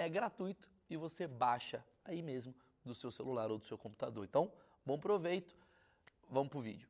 é gratuito e você baixa aí mesmo do seu celular ou do seu computador. Então, bom proveito. Vamos pro vídeo.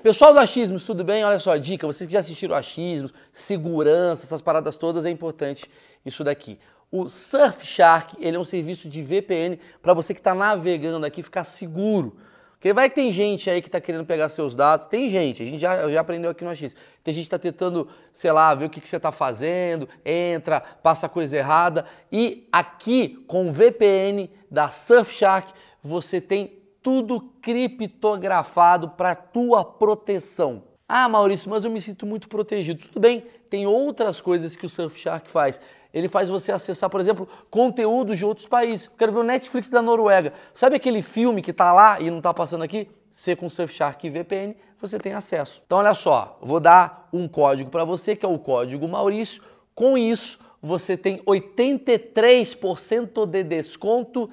Pessoal do Achismos, tudo bem? Olha só a dica, vocês que já assistiram Achismos, segurança, essas paradas todas, é importante isso daqui. O Surfshark, ele é um serviço de VPN para você que está navegando aqui ficar seguro. Porque vai que tem gente aí que está querendo pegar seus dados, tem gente, a gente já, já aprendeu aqui no AX. Tem gente que está tentando, sei lá, ver o que, que você está fazendo, entra, passa coisa errada. E aqui, com o VPN da Surfshark, você tem tudo criptografado para tua proteção. Ah, Maurício, mas eu me sinto muito protegido. Tudo bem, tem outras coisas que o Surfshark faz ele faz você acessar, por exemplo, conteúdos de outros países. quero ver o Netflix da Noruega. Sabe aquele filme que está lá e não está passando aqui? Você com Surfshark e VPN, você tem acesso. Então olha só, vou dar um código para você, que é o código Maurício. Com isso, você tem 83% de desconto,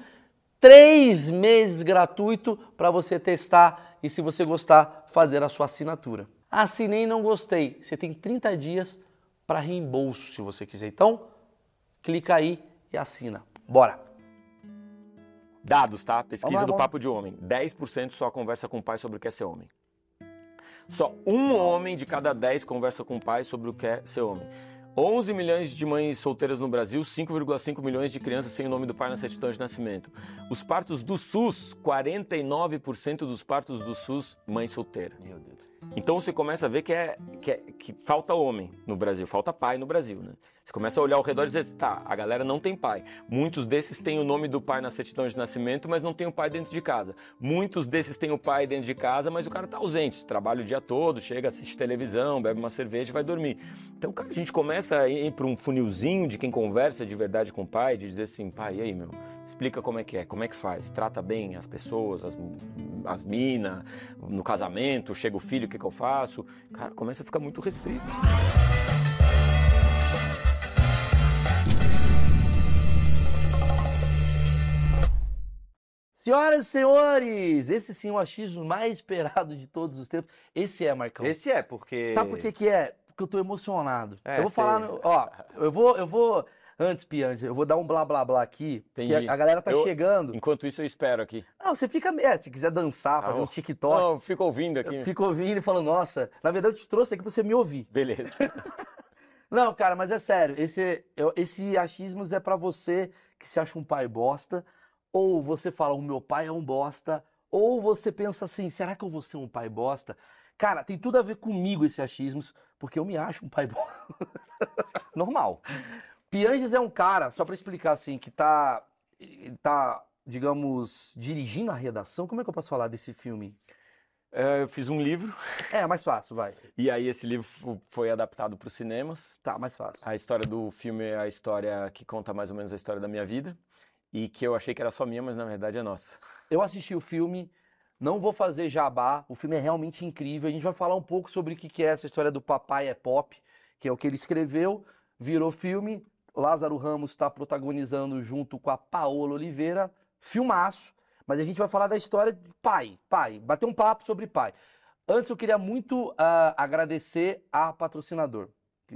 3 meses gratuito para você testar e se você gostar, fazer a sua assinatura. Assinei e não gostei. Você tem 30 dias para reembolso, se você quiser. Então, clica aí e assina. Bora! Dados, tá? Pesquisa lá, do Papo de Homem. 10% só conversa com o pai sobre o que é ser homem. Só um homem de cada 10 conversa com o pai sobre o que é ser homem. 11 milhões de mães solteiras no Brasil, 5,5 milhões de crianças sem o nome do pai na certidão de nascimento. Os partos do SUS, 49% dos partos do SUS, mãe solteira. Meu Deus. Então você começa a ver que, é, que, é, que falta homem no Brasil, falta pai no Brasil, né? Você começa a olhar ao redor e dizer, tá, a galera não tem pai. Muitos desses têm o nome do pai na certidão de nascimento, mas não tem o pai dentro de casa. Muitos desses têm o pai dentro de casa, mas o cara tá ausente, trabalha o dia todo, chega, assiste televisão, bebe uma cerveja e vai dormir. Então, cara, a gente começa a ir para um funilzinho de quem conversa de verdade com o pai, de dizer assim, pai, e aí, meu, explica como é que é, como é que faz, trata bem as pessoas, as, as minas, no casamento, chega o filho, o que, que eu faço? Cara, começa a ficar muito restrito. Senhoras e senhores, esse sim é o achismo mais esperado de todos os tempos. Esse é, Marcão. Esse é, porque. Sabe por que, que é? Porque eu tô emocionado. É, eu vou sei. falar. Ó, eu vou, eu vou. Antes, Piange, eu vou dar um blá blá blá aqui. Entendi. Que a, galera tá eu, chegando. Enquanto isso, eu espero aqui. Não, você fica. É, se quiser dançar, fazer ah, um TikTok. Não, fico ouvindo aqui. Fico ouvindo e falando, nossa, na verdade eu te trouxe aqui pra você me ouvir. Beleza. Não, cara, mas é sério. Esse, esse achismos é para você que se acha um pai bosta ou você fala, o meu pai é um bosta, ou você pensa assim, será que eu vou ser um pai bosta? Cara, tem tudo a ver comigo esse achismos, porque eu me acho um pai bosta. Normal. Pianges é um cara, só para explicar assim, que tá, tá, digamos, dirigindo a redação. Como é que eu posso falar desse filme? É, eu fiz um livro. É, mais fácil, vai. E aí esse livro foi adaptado para os cinemas. Tá, mais fácil. A história do filme é a história que conta mais ou menos a história da minha vida e que eu achei que era só minha, mas na verdade é nossa. Eu assisti o filme, não vou fazer jabá, o filme é realmente incrível. A gente vai falar um pouco sobre o que é essa história do Papai é Pop, que é o que ele escreveu, virou filme. Lázaro Ramos está protagonizando junto com a Paola Oliveira, filmaço. Mas a gente vai falar da história de pai, pai, bater um papo sobre pai. Antes eu queria muito uh, agradecer a patrocinador,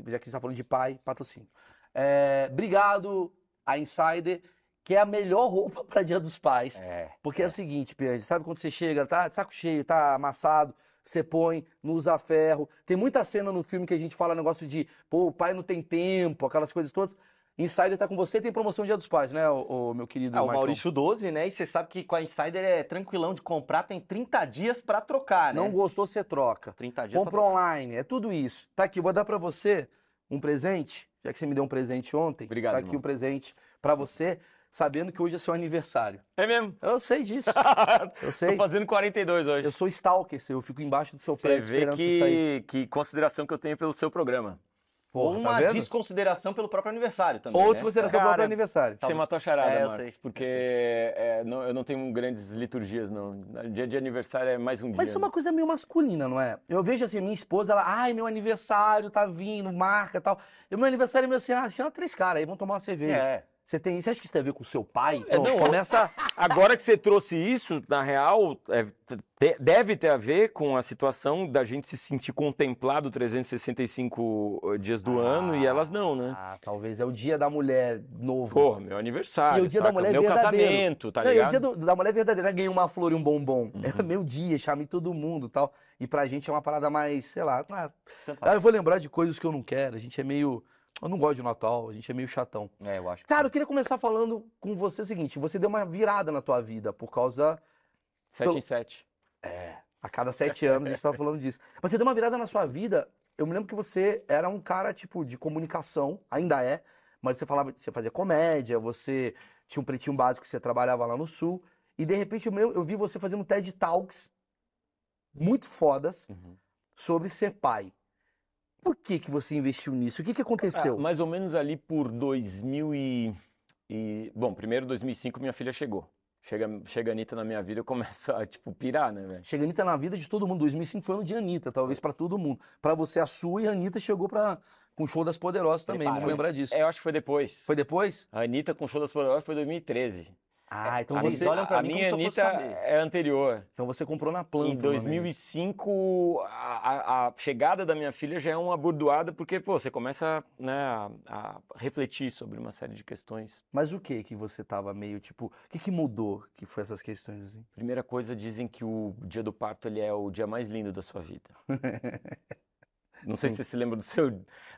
já que está falando de pai, patrocínio. É, obrigado a Insider que é a melhor roupa para Dia dos Pais. É, porque é, é o seguinte, Piange, sabe quando você chega, tá de saco cheio, tá amassado, você põe, não usa ferro. Tem muita cena no filme que a gente fala negócio de, pô, o pai não tem tempo, aquelas coisas todas. Insider tá com você, tem promoção Dia dos Pais, né, o, o meu querido É, o Marcão? Maurício 12, né? E você sabe que com a Insider é tranquilão de comprar, tem 30 dias pra trocar, né? Não gostou, você troca. 30 dias Compra online, é tudo isso. Tá aqui, vou dar pra você um presente, já que você me deu um presente ontem. Obrigado, Tá aqui irmão. um presente pra você, sabendo que hoje é seu aniversário. É mesmo? Eu sei disso, eu Tô sei. fazendo 42 hoje. Eu sou stalker, seu, eu fico embaixo do seu Você prédio vê esperando você sair. que, que consideração que eu tenho pelo seu programa. Ou Porra, uma tá desconsideração pelo próprio aniversário também. Ou né? desconsideração Cara, próprio aniversário. Você matou a charada, É, Marcos, sei. porque é, não- eu não tenho grandes liturgias, não. Dia de aniversário é mais um dia. Mas isso é né? uma coisa meio masculina, não é? Eu vejo assim, minha esposa, ela, ai, meu aniversário tá vindo, marca e tal. E o meu aniversário é meio assim, ah, chama três caras aí, vão tomar uma cerveja. É. Você tem, você acha que isso tem a ver com o seu pai? É, não, começa. Agora que você trouxe isso, na real, é, te- deve ter a ver com a situação da gente se sentir contemplado 365 dias do ano e elas não, né? Ah, talvez é o dia da mulher novo. Pô, meu aniversário, E o dia da saca? mulher meu verdadeiro. casamento, tá Não, e o ligado? dia do- da mulher verdadeira, ganhei uma flor e um bombom. Uhum. É meu dia, chamei todo mundo e tal. E pra gente é uma parada mais, sei lá. ah, ah, eu vou lembrar de coisas que eu não quero. A gente é meio. Eu não gosto de Natal, a gente é meio chatão. É, eu acho. que Cara, eu queria começar falando com você o seguinte: você deu uma virada na tua vida por causa. 7 em 7. É, a cada sete anos a gente tava falando disso. Mas você deu uma virada na sua vida. Eu me lembro que você era um cara, tipo, de comunicação, ainda é, mas você falava, você fazia comédia, você tinha um pretinho básico, você trabalhava lá no sul, e de repente eu, eu vi você fazendo TED Talks muito fodas Uhum. sobre ser pai. Por que que você investiu nisso? O que que aconteceu? Ah, mais ou menos ali por 2000 e, e- Bom, primeiro 2005 minha filha chegou. Chega, chega Anitta na minha vida, eu começo a, tipo, pirar, né, velho? Chega Anitta na vida de todo mundo. 2005 foi ano de Anitta, talvez pra todo mundo. Pra você a sua e a Anitta chegou pra, com o show das Poderosas também, vamos lembrar disso. É, eu acho que foi depois. Foi depois? A Anitta com o show das Poderosas foi 2013. Ah, então a Vocês você, minha- olham pra a mim minha como Anitta é anterior. então você comprou na planta. Em mano. 2005, a, a- a chegada da minha filha já é uma bordoada, porque, pô, você começa né, a, a refletir sobre uma série de questões. Mas o que que você tava meio, tipo, o que que mudou que foi essas questões assim? Primeira coisa, dizem que o dia do parto ele é o dia mais lindo da sua vida. Não sei se você se lembra do, seu,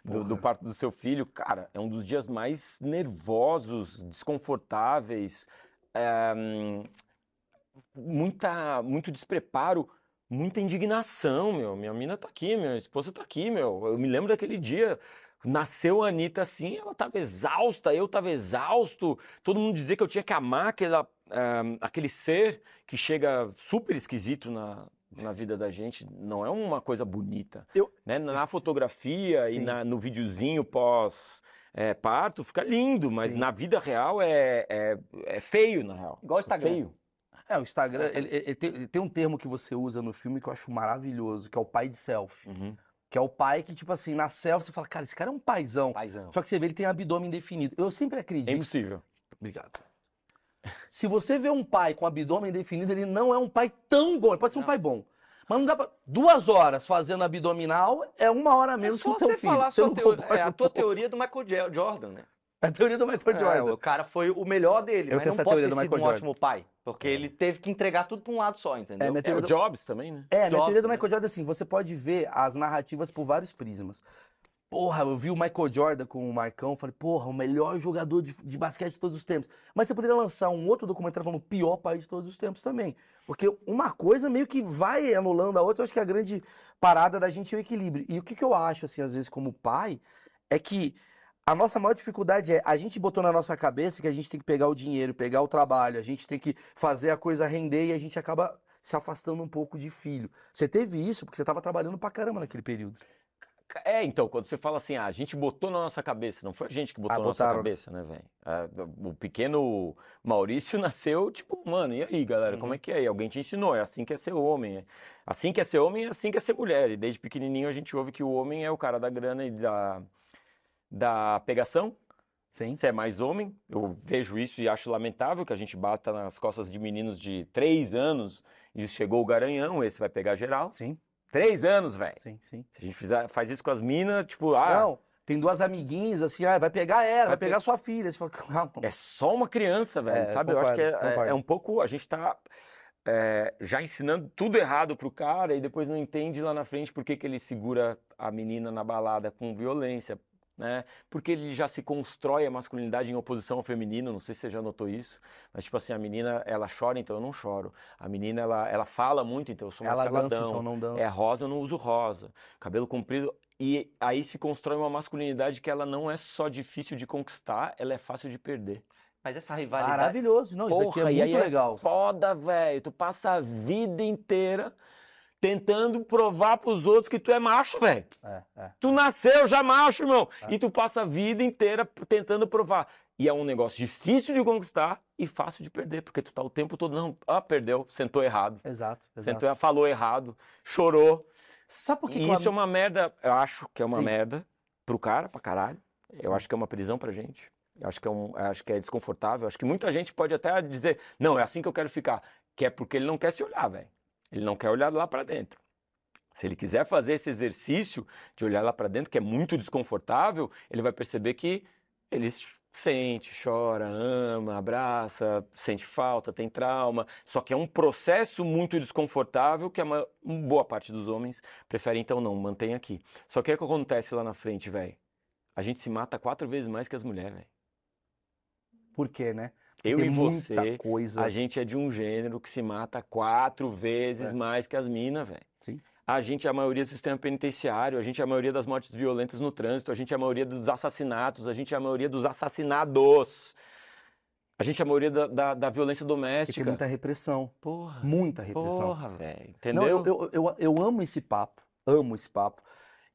do, do parto do seu filho. Cara, é um dos dias mais nervosos, desconfortáveis, muita, muito despreparo, muita indignação, meu. Minha mina tá aqui, minha esposa tá aqui, meu. Eu me lembro daquele dia. Nasceu a Anitta assim, ela tava exausta, eu tava exausto. Todo mundo dizia que eu tinha que amar aquela, eh, aquele ser que chega super esquisito na, na vida da gente. Não é uma coisa bonita. Eu- Né? Na fotografia Sim. e na- no videozinho pós eh, parto fica lindo, mas Sim. na vida real é, é, é feio, na real. Igual o Instagram. Feio. É, o Instagram, ele, ele- tem, ele tem um termo que você usa no filme que eu acho maravilhoso, que é o pai de selfie. Uhum. Que é o pai que, tipo assim, na selfie você fala, cara, esse cara é um paizão. Paizão. Só que você vê, ele tem abdômen definido. Eu sempre É acredito. impossível. Obrigado. Se você vê um pai com abdômen definido, ele não é um pai tão bom. Ele pode ser um Não. pai bom. Mas não dá pra. Duas horas fazendo abdominal é uma hora a menos que o teu filho. falar a Você sua não teoria, concorda é a tua teoria do Michael Jo- Jordan, né? É a teoria do Michael É, Jordan. o cara foi o melhor dele, Eu mas tenho não essa pode teoria ter do sido Michael um Jordan. ótimo pai, porque ele teve que entregar tudo pra um lado só, entendeu? É, minha É, teoria o do- Jobs também, né? É, minha Jobs, teoria do né? Michael Jordan é assim, você pode ver as narrativas por vários prismas. Porra, eu vi o Michael Jordan com o Marcão, falei, porra, o melhor jogador de, de basquete de todos os tempos. Mas você poderia lançar um outro documentário falando o pior pai de todos os tempos também. Porque uma coisa meio que vai anulando a outra, eu acho que a grande parada da gente é o equilíbrio. E o que, que eu acho, assim, às vezes, como pai, é que a nossa maior dificuldade é a gente botou na nossa cabeça que a gente tem que pegar o dinheiro, pegar o trabalho, a gente tem que fazer a coisa render e a gente acaba se afastando um pouco de filho. Você teve isso porque você estava trabalhando pra caramba naquele período. É, então, quando você fala assim, ah, a gente botou na nossa cabeça, não foi a gente que botou Ah, na nossa cabeça, né, velho? Ah, o pequeno Maurício nasceu, tipo, mano, e aí, galera, como é que é? E alguém te ensinou, é assim que é ser homem. é Assim que é ser homem, é assim que é ser mulher. E desde pequenininho a gente ouve que o homem é o cara da grana e da, da pegação. Sim. Você é mais homem, eu vejo isso e acho lamentável que a gente bata nas costas de meninos de três anos e chegou o garanhão, esse vai pegar geral. Sim, Três anos, velho. sim, sim. Se a gente fizer, faz isso com as minas, tipo, ah, Não, tem duas amiguinhas assim, ah, vai pegar ela, vai, Vai pe- pegar sua filha. Você fala, calma. é só uma criança, velho, É, sabe? Eu acho que é, concordo, é- concordo. é um pouco, a gente tá é, já ensinando tudo errado pro cara e depois não entende lá na frente por que que ele segura a menina na balada com violência. Né? Porque ele já se constrói a masculinidade em oposição ao feminino, não sei se você já notou isso, mas tipo assim, a menina, ela chora, então eu não choro. A menina, ela, ela fala muito, então eu sou mais Ela dança, então não dança. É rosa, eu não uso rosa. Cabelo comprido. E aí se constrói uma masculinidade que ela não é só difícil de conquistar, ela é fácil de perder. Mas essa rivalidade. Maravilhoso. Não, isso daqui Porra, é e aí muito legal. foda, velho. Tu passa a vida inteira tentando provar pros outros que tu é macho, velho. É, é. Tu nasceu já macho, irmão. É. E tu passa a vida inteira tentando provar. E é um negócio difícil de conquistar e fácil de perder, porque tu tá o tempo todo, não, ah, perdeu, sentou errado. Exato, exato. Sentou, falou errado, chorou. Sabe por que, E eu isso é uma merda, eu acho que é uma Sim. merda pro cara, pra caralho. Eu Sim. acho que é uma prisão pra gente. Eu acho que é, um, eu acho que é desconfortável. Eu acho que muita gente pode até dizer, não, é assim que eu quero ficar. Que é porque ele não quer se olhar, velho. Ele não quer olhar lá pra dentro. Se ele quiser fazer esse exercício de olhar lá pra dentro, que é muito desconfortável, ele vai perceber que ele sente, chora, ama, abraça, sente falta, tem trauma. Só que é um processo muito desconfortável que uma boa parte dos homens prefere então não, mantém aqui. Só que o que acontece lá na frente, velho? A gente se mata quatro vezes mais que as mulheres, velho. Por quê, né? Eu e você, coisa. A gente é de um gênero que se mata quatro vezes É. mais que as minas, velho. Sim. A gente é a maioria do sistema penitenciário, a gente é a maioria das mortes violentas no trânsito, a gente é a maioria dos assassinatos, a gente é a maioria dos assassinados. A gente é a maioria da, da, da violência doméstica. tem muita repressão. Porra, Muita repressão. porra, velho. Não, Entendeu? eu, eu, eu, eu amo esse papo, amo esse papo.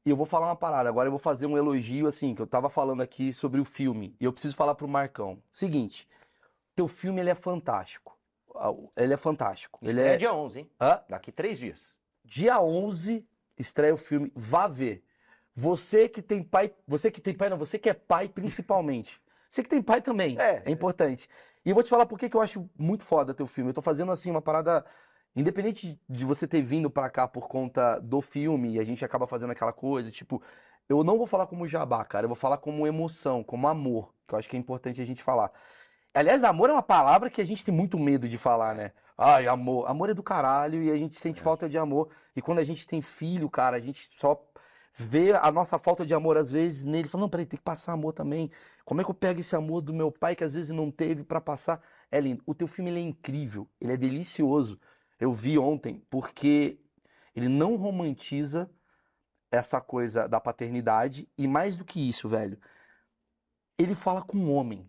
E eu vou falar uma parada, agora eu vou fazer um elogio, assim, que eu tava falando aqui sobre o filme, e eu preciso falar pro Marcão. Seguinte, teu filme, ele é fantástico. Ah, Ele é fantástico. Ele Estreia é... dia 11, hein? Hã? Daqui três dias. Dia 11, estreia o filme, vá ver. Você que tem pai, você que tem pai não, você que é pai principalmente. Você que tem pai também, É. é importante. E eu vou te falar por que eu acho muito foda teu filme. Eu tô fazendo assim uma parada independente de- de você ter vindo pra cá por conta do filme e a gente acaba fazendo aquela coisa, tipo, eu não vou falar como jabá, cara, eu vou falar como emoção, como amor, que eu acho que é importante a gente falar. Aliás, amor é uma palavra que a gente tem muito medo de falar, né? Ai, amor. Amor é do caralho e a gente sente falta de amor. E quando a gente tem filho, cara, a gente só vê a nossa falta de amor às vezes nele. Fala, não, peraí, tem que passar amor também. Como é que eu pego esse amor do meu pai que às vezes não teve pra passar? É lindo. O teu filme, é incrível. Ele é delicioso. Eu vi ontem porque ele não romantiza essa coisa da paternidade. E mais do que isso, velho, ele fala com o homem.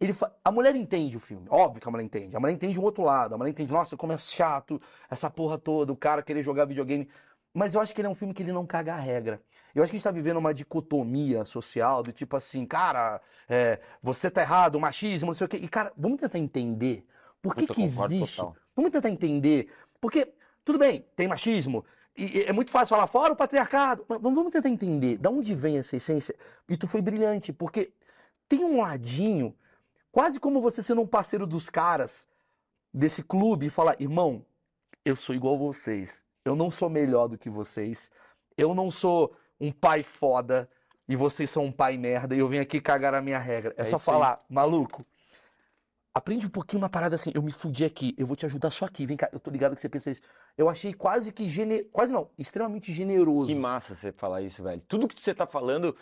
Ele fa- A mulher entende o filme, óbvio que a mulher entende. A mulher entende o outro lado, a mulher entende, nossa, como é chato essa porra toda, o cara querer jogar videogame. Mas eu acho que ele é um filme que ele não caga a regra. Eu acho que a gente tá vivendo uma dicotomia social do tipo assim, cara, é, você tá errado, machismo, não sei o quê. E, cara, vamos tentar entender por que, que existe. total. Vamos tentar entender. Porque, tudo bem, tem machismo, e, e é muito fácil falar fora o patriarcado, mas vamos vamos tentar entender de onde vem essa essência. E tu foi brilhante, porque tem um ladinho, quase como você sendo um parceiro dos caras desse clube e falar, irmão, eu sou igual a vocês. Eu não sou melhor do que vocês. Eu não sou um pai foda e vocês são um pai merda e eu venho aqui cagar a minha regra. É, É só isso aí. falar, maluco. Aprende um pouquinho uma parada assim, eu me fudi aqui, eu vou te ajudar só aqui, vem cá, eu tô ligado que você pensa isso. Eu achei quase que gene... quase não, extremamente generoso. Que massa você falar isso, velho. Tudo que você tá falando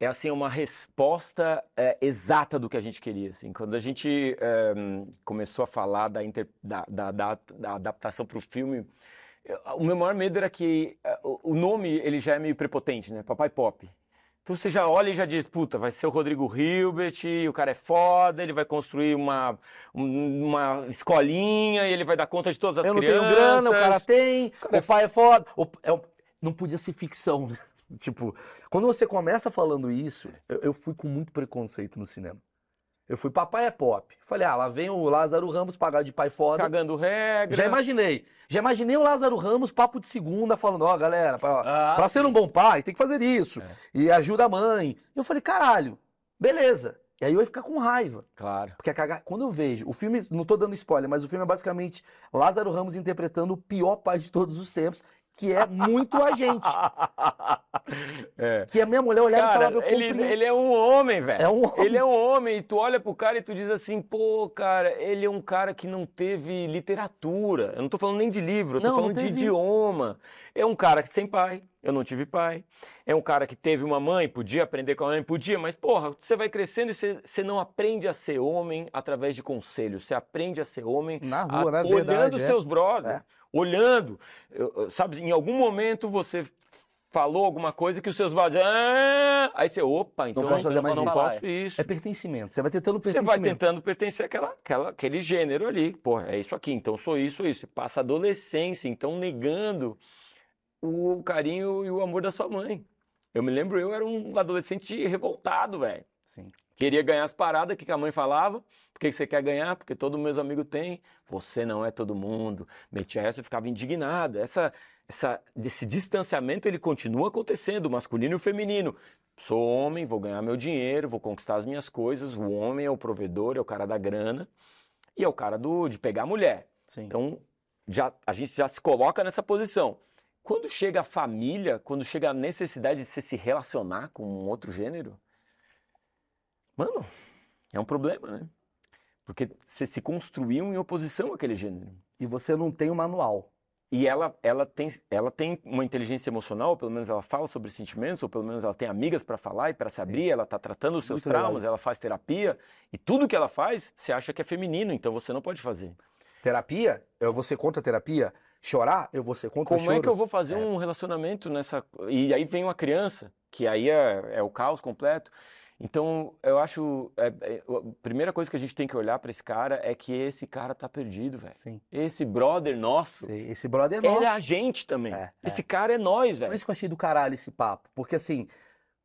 é assim uma resposta é, exata do que a gente queria, assim. Quando a gente é, começou a falar da, inter- da, da, da- da adaptação para o filme, eu- o meu maior medo era que é, o o nome ele já é meio prepotente, né? Papai Pop. Então você já olha e já diz, puta, vai ser o Rodrigo Hilbert, o cara é foda, ele vai construir uma, um- uma escolinha e ele vai dar conta de todas as eu não crianças. tenho grana, o cara tem, cara o pai é foda. o- é não podia ser ficção, né? Tipo, quando você começa falando isso, eu, eu fui com muito preconceito no cinema. Eu fui, papai é pop. Falei, ah, lá vem o Lázaro Ramos pagar de pai foda. Cagando regra. Já imaginei. Já imaginei o Lázaro Ramos, papo de segunda, falando, ó, galera, pra, Ah, pra ser um bom pai, tem que fazer isso. É. E ajuda a mãe. E eu falei, caralho, beleza. E aí eu ia ficar com raiva. Claro. Porque caga... quando eu vejo, o filme, não tô dando spoiler, mas o filme é basicamente Lázaro Ramos interpretando o pior pai de todos os tempos, que é muito a gente. É. Que a minha mulher olhava e Cara, falava, eu ele, ele é um homem, velho. É um homem. Ele é um homem, e tu olha pro cara e tu diz assim, pô, cara, ele é um cara que não teve literatura. Eu não tô falando nem de livro, eu tô Não, não falando de idioma. É um cara que sem pai, é eu não tive pai. É um cara que teve uma mãe, podia aprender com a mãe, podia, mas porra, você vai crescendo e você, você não aprende a ser homem através de conselhos. Você aprende a ser homem na rua, a, na olhando verdade, seus é. brothers, é. Olhando. Sabe, em algum momento você falou alguma coisa que os seus brothers. Ah! Aí você, opa, então não posso fazer mais não isso. posso isso. É pertencimento. Você vai tentando pertencimento. Você vai tentando pertencer àquela, àquela, àquele gênero ali. Pô, é isso aqui, então sou isso, isso. Você passa a adolescência, então negando o carinho e o amor da sua mãe. Eu me lembro, eu era um adolescente revoltado, velho. Sim. Queria ganhar as paradas que a mãe falava. Por que você quer ganhar? Porque todos meus amigos têm. Você não é todo mundo. Metia essa e ficava indignado. Essa, essa, esse distanciamento ele continua acontecendo, o masculino e o feminino. Sou homem, vou ganhar meu dinheiro, vou conquistar as minhas coisas. O homem é o provedor, é o cara da grana e é o cara do, de pegar a mulher. Sim. Então já, a gente já se coloca nessa posição. Quando chega a família, quando chega a necessidade de você se relacionar com um outro gênero, mano, é um problema, né? Porque você se construiu em oposição àquele gênero. E você não tem o um manual. E ela, ela, tem, ela tem uma inteligência emocional, ou pelo menos ela fala sobre sentimentos, ou pelo menos ela tem amigas para falar e para se abrir, ela está tratando os seus Muito traumas, ela faz terapia, e tudo que ela faz, você acha que é feminino, então você não pode fazer. Terapia? Eu vou ser contra a terapia? Chorar, eu vou ser contra Como choro. é que eu vou fazer é. um relacionamento nessa. E aí vem uma criança, que aí é, é o caos completo. Então, eu acho. É, é, a primeira coisa que a gente tem que olhar para esse cara é que esse cara tá perdido, velho. Sim. Esse brother nosso. Sim, esse brother é nosso. Ele é a gente também. É, esse cara é nós, velho. Por isso que eu achei do caralho esse papo. Porque assim,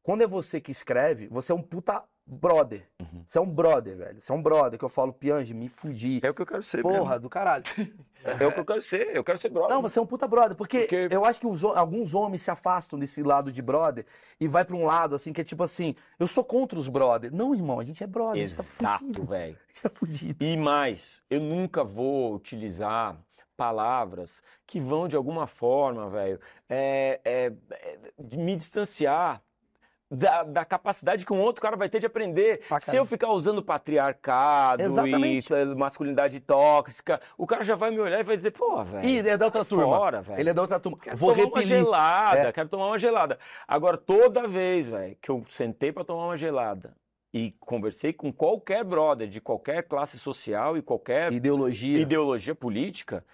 quando é você que escreve, você é um puta brother. Uhum. Você é um brother, velho. Você é um brother que eu falo, Piange, me fudi. É o que eu quero ser, Porra, mesmo. do caralho. É o que eu quero ser, eu quero ser brother. Não, você é um puta brother, porque, porque... eu acho que os, alguns homens se afastam desse lado de brother e vai para um lado, assim, que é tipo assim, eu sou contra os brother. Não, irmão, a gente é brother, Exato, velho. A gente tá fudido. E mais, eu nunca vou utilizar palavras que vão, de alguma forma, velho, é, é, é, me distanciar da, da, capacidade que um outro cara vai ter de aprender. Ah, Se eu ficar usando patriarcado Exatamente. e masculinidade tóxica, o cara já vai me olhar e vai dizer, pô, velho. Ele é da outra turma. Fora, velho. Ele é da outra turma. Quero Vou tomar repelir. uma gelada, É. quero tomar uma gelada. Agora, toda vez, velho, que eu sentei para tomar uma gelada e conversei com qualquer brother de qualquer classe social e qualquer Ideologia. ideologia política,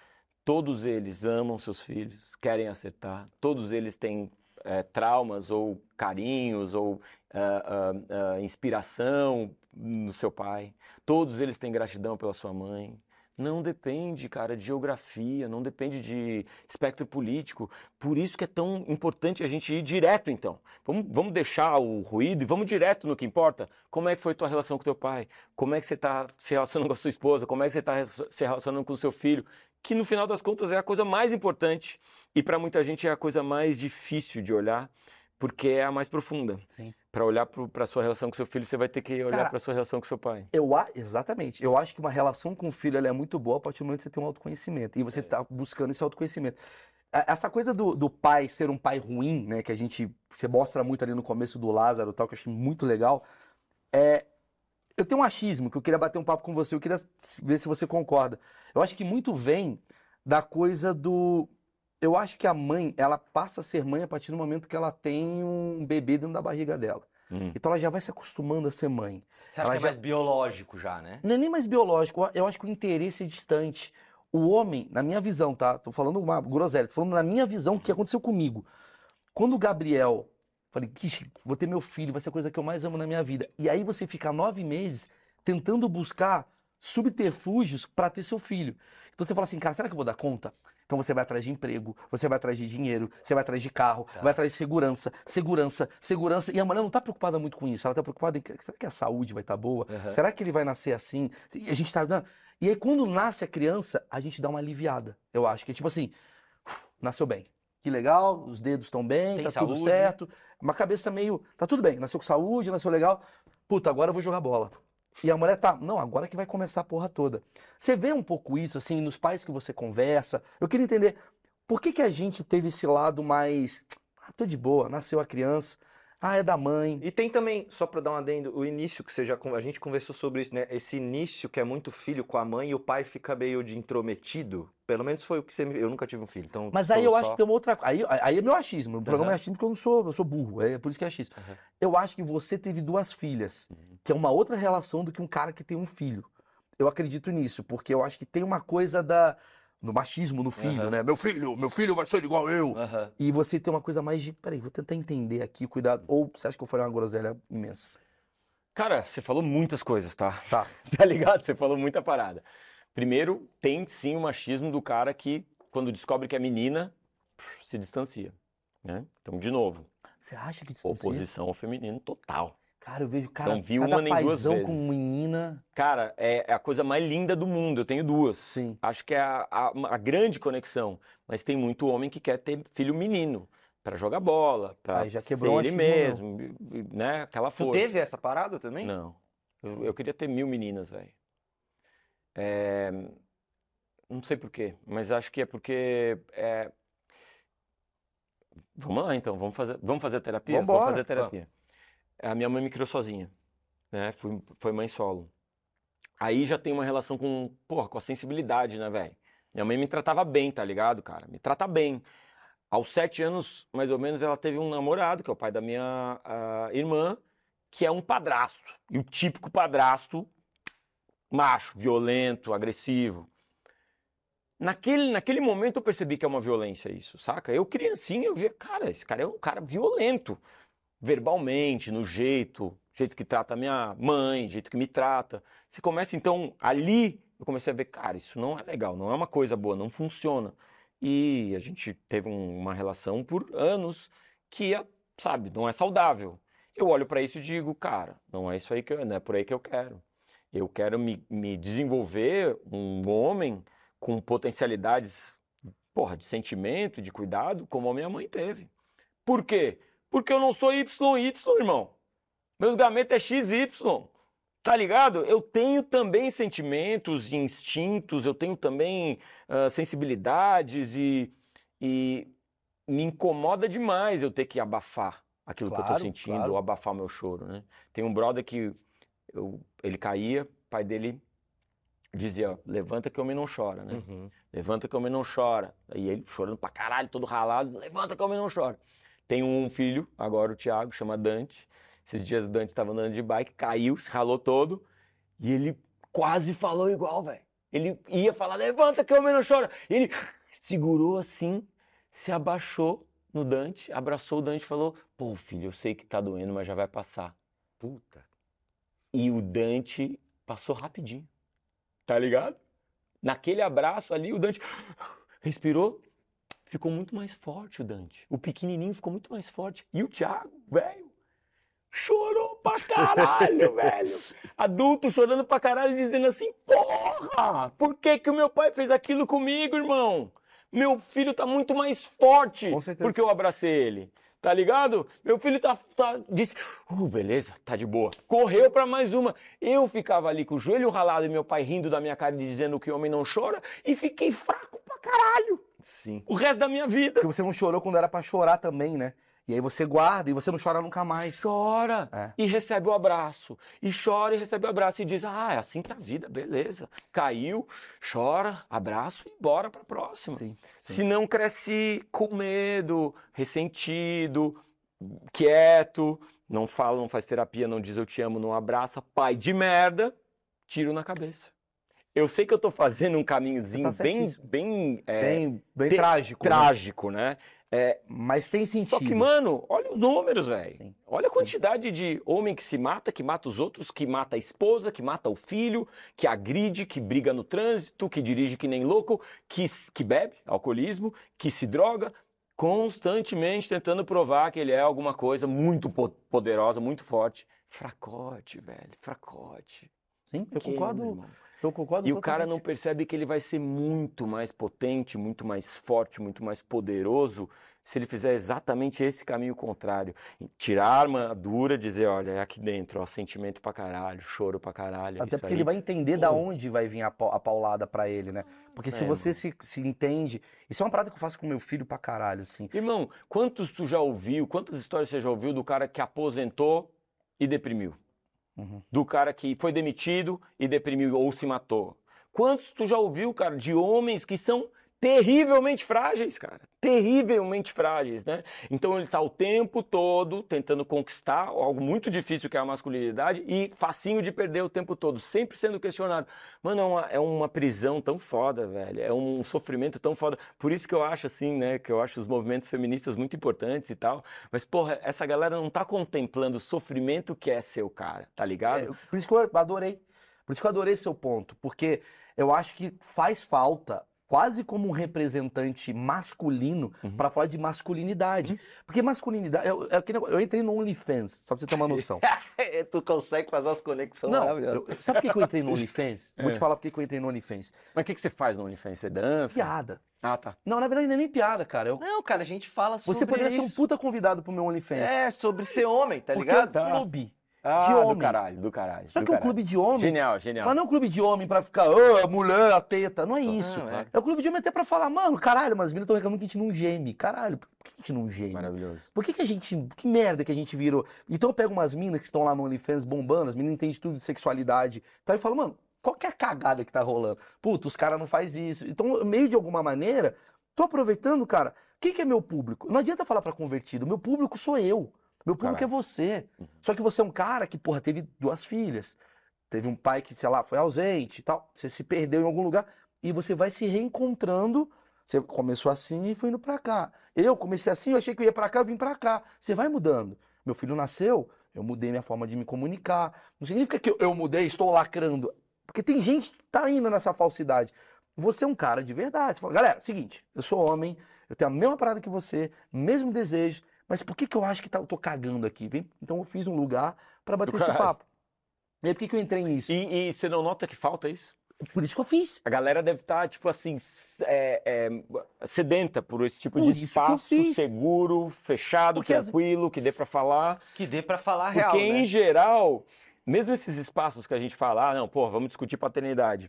todos eles amam seus filhos, querem acertar, todos eles têm é, traumas ou carinhos ou ah, ah, ah, inspiração no seu pai. Todos eles têm gratidão pela sua mãe. Não depende, cara, de geografia, não depende de espectro político. Por isso que é tão importante a gente ir direto, então. Vamos, vamos deixar o ruído e vamos direto no que importa. Como é que foi tua relação com teu pai? Como é que você está se relacionando com a sua esposa? Como é que você está se relacionando com o seu filho? Que no final das contas é a coisa mais importante e para muita gente é a coisa mais difícil de olhar, porque é a mais profunda. Sim. Para olhar para a sua relação com seu filho, você vai ter que olhar para a sua relação com seu pai. Eu, a- exatamente. Eu acho que uma relação com o filho é muito boa a partir do momento que você tem um autoconhecimento. E você está buscando esse autoconhecimento. Essa coisa do, do pai ser um pai ruim, né? Que a gente. Você mostra muito ali no começo do Lázaro tal, que eu achei muito legal. É. Eu tenho um achismo que eu queria bater um papo com você, eu queria ver se você concorda. Eu acho que muito vem da coisa do. Eu acho que a mãe, ela passa a ser mãe a partir do momento que ela tem um bebê dentro da barriga dela. Hum. Então ela já vai se acostumando a ser mãe. Você acha Ela que é já- mais biológico já, né? Não é nem mais biológico, eu acho que o interesse é distante. O homem, na minha visão, tá? Tô falando uma groselha, tô falando na minha visão o que aconteceu comigo. Quando o Gabriel, falei, Kishi, vou ter meu filho, vai ser a coisa que eu mais amo na minha vida. E aí você fica nove meses tentando buscar subterfúgios para ter seu filho. Então você fala assim, cara, será que eu vou dar conta? Então você vai atrás de emprego, você vai atrás de dinheiro, você vai atrás de carro, vai atrás de segurança, segurança, segurança. E a mulher não tá preocupada muito com isso. Ela tá preocupada em será que a saúde vai estar boa? Uhum. Será que ele vai nascer assim? E a gente tá. não. E aí, quando nasce a criança, a gente dá uma aliviada. Eu acho que é tipo assim, nasceu bem. Que legal, os dedos estão bem, Tem tá saúde. tudo certo. Uma cabeça meio. Tá tudo bem, nasceu com saúde, nasceu legal. Puta, agora eu vou jogar bola. E a mulher tá, não, agora que vai começar a porra toda. Você vê um pouco isso, assim, nos pais que você conversa. Eu queria entender por que, que a gente teve esse lado mais. Ah, tô de boa, nasceu a criança. Ah, é da mãe. E tem também, só pra dar um adendo, o início que você já. A gente conversou sobre isso, né? Esse início que é muito filho com a mãe e o pai fica meio de intrometido. Pelo menos foi o que você me. Eu nunca tive um filho, então. Mas aí eu acho só- que tem uma outra coisa. Aí, aí é meu achismo. O programa Aham. é achismo porque eu não sou, eu sou burro. É por isso que é achismo. Aham. Eu acho que você teve duas filhas, Uhum. que é uma outra relação do que um cara que tem um filho. Eu acredito nisso, porque eu acho que tem uma coisa da. No machismo no filho, né? Meu filho, meu filho vai ser igual eu. E você tem uma coisa mais de. Peraí, vou tentar entender aqui, cuidado. Ou você acha que eu falei uma groselha imensa? Cara, você falou muitas coisas, tá? Tá. Tá ligado? Você falou muita parada. Primeiro, tem sim o machismo do cara que, quando descobre que é menina, se distancia. Né? Então, de novo, Você acha que distancia? oposição ao feminino total. Cara, eu vejo cara, Então, vi cada uma nem duas paizão com vezes. menina. Cara, é, é a coisa mais linda do mundo. Eu tenho duas. Sim. Acho que é a, a- a grande conexão. Mas tem muito homem que quer ter filho menino para jogar bola, para Aí já quebrou ser ele mesmo, e, né? Aquela Tu força. teve essa parada também? Não. Eu, eu queria ter mil meninas, velho. É, Não sei por quê, mas acho que é porque. é, Vamos lá, então. Vamos fazer, vamos fazer terapia? Vamos fazer terapia. A minha mãe me criou sozinha, né? Fui, foi mãe solo. Aí já tem uma relação com, porra, com a sensibilidade, né, velho? Minha mãe me tratava bem, tá ligado, cara? Me trata bem. Aos sete anos, mais ou menos, ela teve um namorado, que é o pai da minha ah, irmã, que é um padrasto. E o típico padrasto macho, violento, agressivo. Naquele, naquele momento eu percebi que é uma violência isso, saca? Eu criancinha, eu via, cara, esse cara é um cara violento. Verbalmente, no jeito, jeito que trata a minha mãe, jeito que me trata. Você começa, então, ali, eu comecei a ver, cara, isso não é legal, não é uma coisa boa, não funciona. E a gente teve um- uma relação por anos que, é, sabe, não é saudável. Eu olho pra isso e digo, cara, não é isso aí que eu, não é por aí que eu quero. Eu quero me, me desenvolver um homem com potencialidades, porra, de sentimento, de cuidado, como a minha mãe teve. Por quê? Porque eu não sou YY, irmão. Meus gametos é XY. Tá ligado? Eu tenho também sentimentos e instintos, eu tenho também ah, sensibilidades e, e me incomoda demais eu ter que abafar aquilo que eu tô Claro, sentindo, claro. ou abafar meu choro, né? Tem um brother que eu- ele caía, o pai dele dizia, ó, levanta que o homem não chora, né? Uhum. Levanta que o homem não chora. Aí ele chorando pra caralho, todo ralado, levanta que o homem não chora. Tem um filho, agora o Thiago, chama Dante. Esses dias o Dante tava andando de bike, caiu, se ralou todo. E ele quase falou igual, velho. Ele ia falar, levanta que o homem não chora. E ele segurou assim, se abaixou no Dante, abraçou o Dante e falou: Pô, filho, eu sei que tá doendo, mas já vai passar. Puta. E o Dante passou rapidinho. Tá ligado? Naquele abraço ali, o Dante respirou, ficou muito mais forte o Dante. O pequenininho ficou muito mais forte. E o Thiago, velho, chorou pra caralho, velho. Adulto chorando pra caralho, dizendo assim: Porra, por que que o meu pai fez aquilo comigo, irmão? Meu filho tá muito mais forte porque eu abracei ele. Tá ligado? Meu filho tá, tá- disse, uh, beleza, tá de boa. Correu pra mais uma. Eu ficava ali com o joelho ralado e meu pai rindo da minha cara e dizendo que homem não chora e fiquei fraco pra caralho Sim. o resto da minha vida. Porque você não chorou quando era pra chorar também, né? E aí você guarda e você não chora nunca mais. Chora É. e recebe o abraço. E chora e recebe o abraço e diz: Ah, é assim que é a vida, beleza. Caiu, chora, abraço e bora pra próxima. Sim. sim. Se não cresce com medo, ressentido, quieto, não fala, não faz terapia, não diz eu te amo, não abraça, pai de merda, tiro na cabeça. Eu sei que eu tô fazendo um caminhozinho Você tá bem, bem, é, Bem, bem te- trágico. né? trágico, né? É, Mas tem sentido. só que, mano, olha os números, velho. Sim, Olha a sim. quantidade de homem que se mata, que mata os outros, que mata a esposa, que mata o filho, que agride, que briga no trânsito, que dirige que nem louco, que, que bebe, alcoolismo, que se droga, constantemente tentando provar que ele é alguma coisa muito po- poderosa, muito forte. Fracote, velho, fracote. Sim, eu Que, concordo. Eu concordo E o cara não percebe que ele vai ser muito mais potente, muito mais forte, muito mais poderoso se ele fizer exatamente esse caminho contrário. Tirar a armadura, dizer, olha, é aqui dentro, ó, sentimento pra caralho, choro pra caralho. Até porque aí. ele vai entender da onde vai vir a, pau- a paulada pra ele, né? Porque se É, você se, se entende. Isso é uma parada que eu faço com meu filho pra caralho, assim. Irmão, quantos tu já ouviu, quantas histórias você já ouviu do cara que aposentou e deprimiu? Uhum. Do cara que foi demitido e deprimiu ou se matou? Quantos tu já ouviu, cara, de homens que são terrivelmente frágeis, cara? Terrivelmente frágeis, né? Então ele tá o tempo todo tentando conquistar algo muito difícil que é a masculinidade e facinho de perder o tempo todo, sempre sendo questionado. Mano, é uma, é uma prisão tão foda, velho. É um sofrimento tão foda. Por isso que eu acho assim, né, que eu acho os movimentos feministas muito importantes e tal. Mas, porra, essa galera não tá contemplando o sofrimento que é ser o cara, tá ligado? É, por isso que eu adorei. Por isso que eu adorei seu ponto. Porque eu acho que faz falta. Quase como um representante masculino Uhum. pra falar de masculinidade. Porque masculinidade. Eu, eu, eu entrei no OnlyFans, só pra você ter uma noção. tu consegue fazer umas conexões Não, eu- sabe por que eu entrei no OnlyFans? Vou É. te falar por que eu entrei no OnlyFans. Mas o que, que você faz no OnlyFans? Você dança? Piada. Ah, tá. Não, na verdade não é nem piada, cara. Eu- Não, cara, a gente fala sobre você poderia ser um isso. puta convidado pro meu OnlyFans. É, sobre ser homem, tá porque ligado? é um clube. Ah, De do homem. caralho, do caralho. Só do que é um clube de homem. Genial, genial. Mas não é um clube de homem pra ficar, ah, mulher, a teta. Não é isso. Não, é. É o clube de homem até pra falar, mano, caralho, mas as meninas estão reclamando que a gente não geme. Caralho, por que a gente não geme? Maravilhoso. Por que, que a gente. Que merda que a gente virou? Então eu pego umas minas que estão lá no OnlyFans bombando, as meninas entendem tudo de sexualidade. Então eu falo, mano, qual que é a cagada que tá rolando? Puta, os caras não faz isso. Então, meio de alguma maneira, tô aproveitando, cara. Quem que é meu público? Não adianta falar pra convertido. Meu público sou eu. Meu público Caralho. é você. Uhum. Só que você é um cara que, porra, teve duas filhas. Teve um pai que, sei lá, foi ausente e tal. Você se perdeu em algum lugar. E você vai se reencontrando. Você começou assim e foi indo pra cá. Eu comecei assim, eu achei que eu ia pra cá, eu vim pra cá. Você vai mudando. Meu filho nasceu, eu mudei minha forma de me comunicar. Não significa que eu, eu mudei, estou lacrando. Porque tem gente que tá indo nessa falsidade. Você é um cara de verdade. Você fala, galera, seguinte, eu sou homem, eu tenho a mesma parada que você, mesmo desejo, mas por que, que eu acho que tá- eu tô cagando aqui? Vem- Então eu fiz um lugar pra bater esse papo. E aí por que, que eu entrei nisso? E, e você não nota que falta isso? Por isso que eu fiz. A galera deve estar, tipo assim, é, é, sedenta por esse tipo Por de espaço seguro, fechado, Porque as- tranquilo, que dê pra falar. Que dê pra falar Porque, real, em né? geral, mesmo esses espaços que a gente fala, ah, não, pô, vamos discutir paternidade.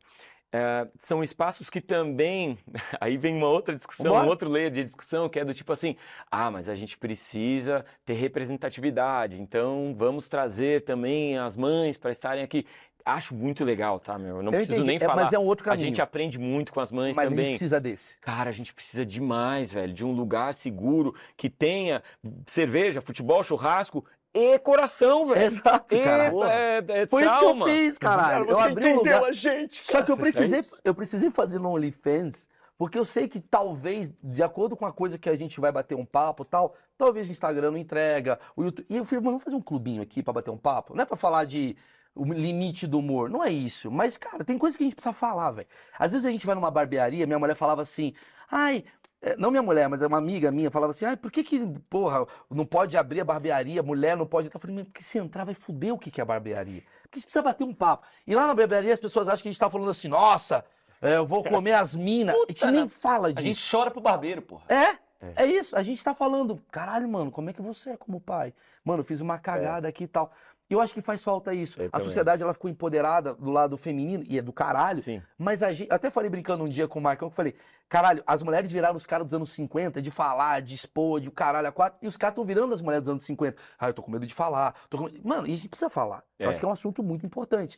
É, são espaços que também. Aí vem uma outra discussão, Vambora. um outro layer de discussão, que é do tipo assim: ah, mas a gente precisa ter representatividade, então vamos trazer também as mães para estarem aqui. Acho muito legal, tá, meu? Eu não Eu preciso entendi, nem é, falar. mas é um outro A caminho. gente aprende muito com as mães Mas a também. gente precisa desse. Cara, a gente precisa demais, velho, de um lugar seguro que tenha cerveja, futebol, churrasco e coração, velho. Exato, cara. é, é Foi isso que eu fiz, caralho. Cara, Eu abri um lugar- a gente. Só que eu cara. É precisei, isso. eu precisei fazer no OnlyFans, porque eu sei que talvez, de acordo com a coisa que a gente vai bater um papo tal, talvez o Instagram não entrega, o YouTube. E eu falei, mano, vamos fazer um clubinho aqui pra bater um papo? Não é pra falar de o limite do humor, não é isso. Mas, cara, tem coisa que a gente precisa falar, velho. Às vezes a gente vai numa barbearia, minha mulher falava assim, ai. É, Não minha mulher, mas é uma amiga minha, falava assim: ai, por que que, porra, não pode abrir a barbearia, mulher não pode. Eu falei, "Mas porque se entrar vai fuder o que que é barbearia. Porque a gente precisa bater um papo. E lá na barbearia as pessoas acham que a gente tá falando assim, nossa, é, eu vou comer as minas. A gente nem fala A disso. gente chora pro barbeiro, porra. É, é isso. A gente tá falando, caralho, mano, como é que você é como pai? Mano, eu fiz uma cagada aqui e tal. Eu acho que faz falta isso. Eu a também. sociedade ela ficou empoderada do lado feminino, e é do caralho. Sim. Mas a gente, eu até falei brincando um dia com o Marcão, que eu falei, caralho, as mulheres viraram os caras dos anos 50, de falar, de expor, de caralho a quatro, e os caras estão virando as mulheres dos anos 50. Ah, eu tô com medo de falar. com Mano, e a gente precisa falar. Eu É. acho que é um assunto muito importante.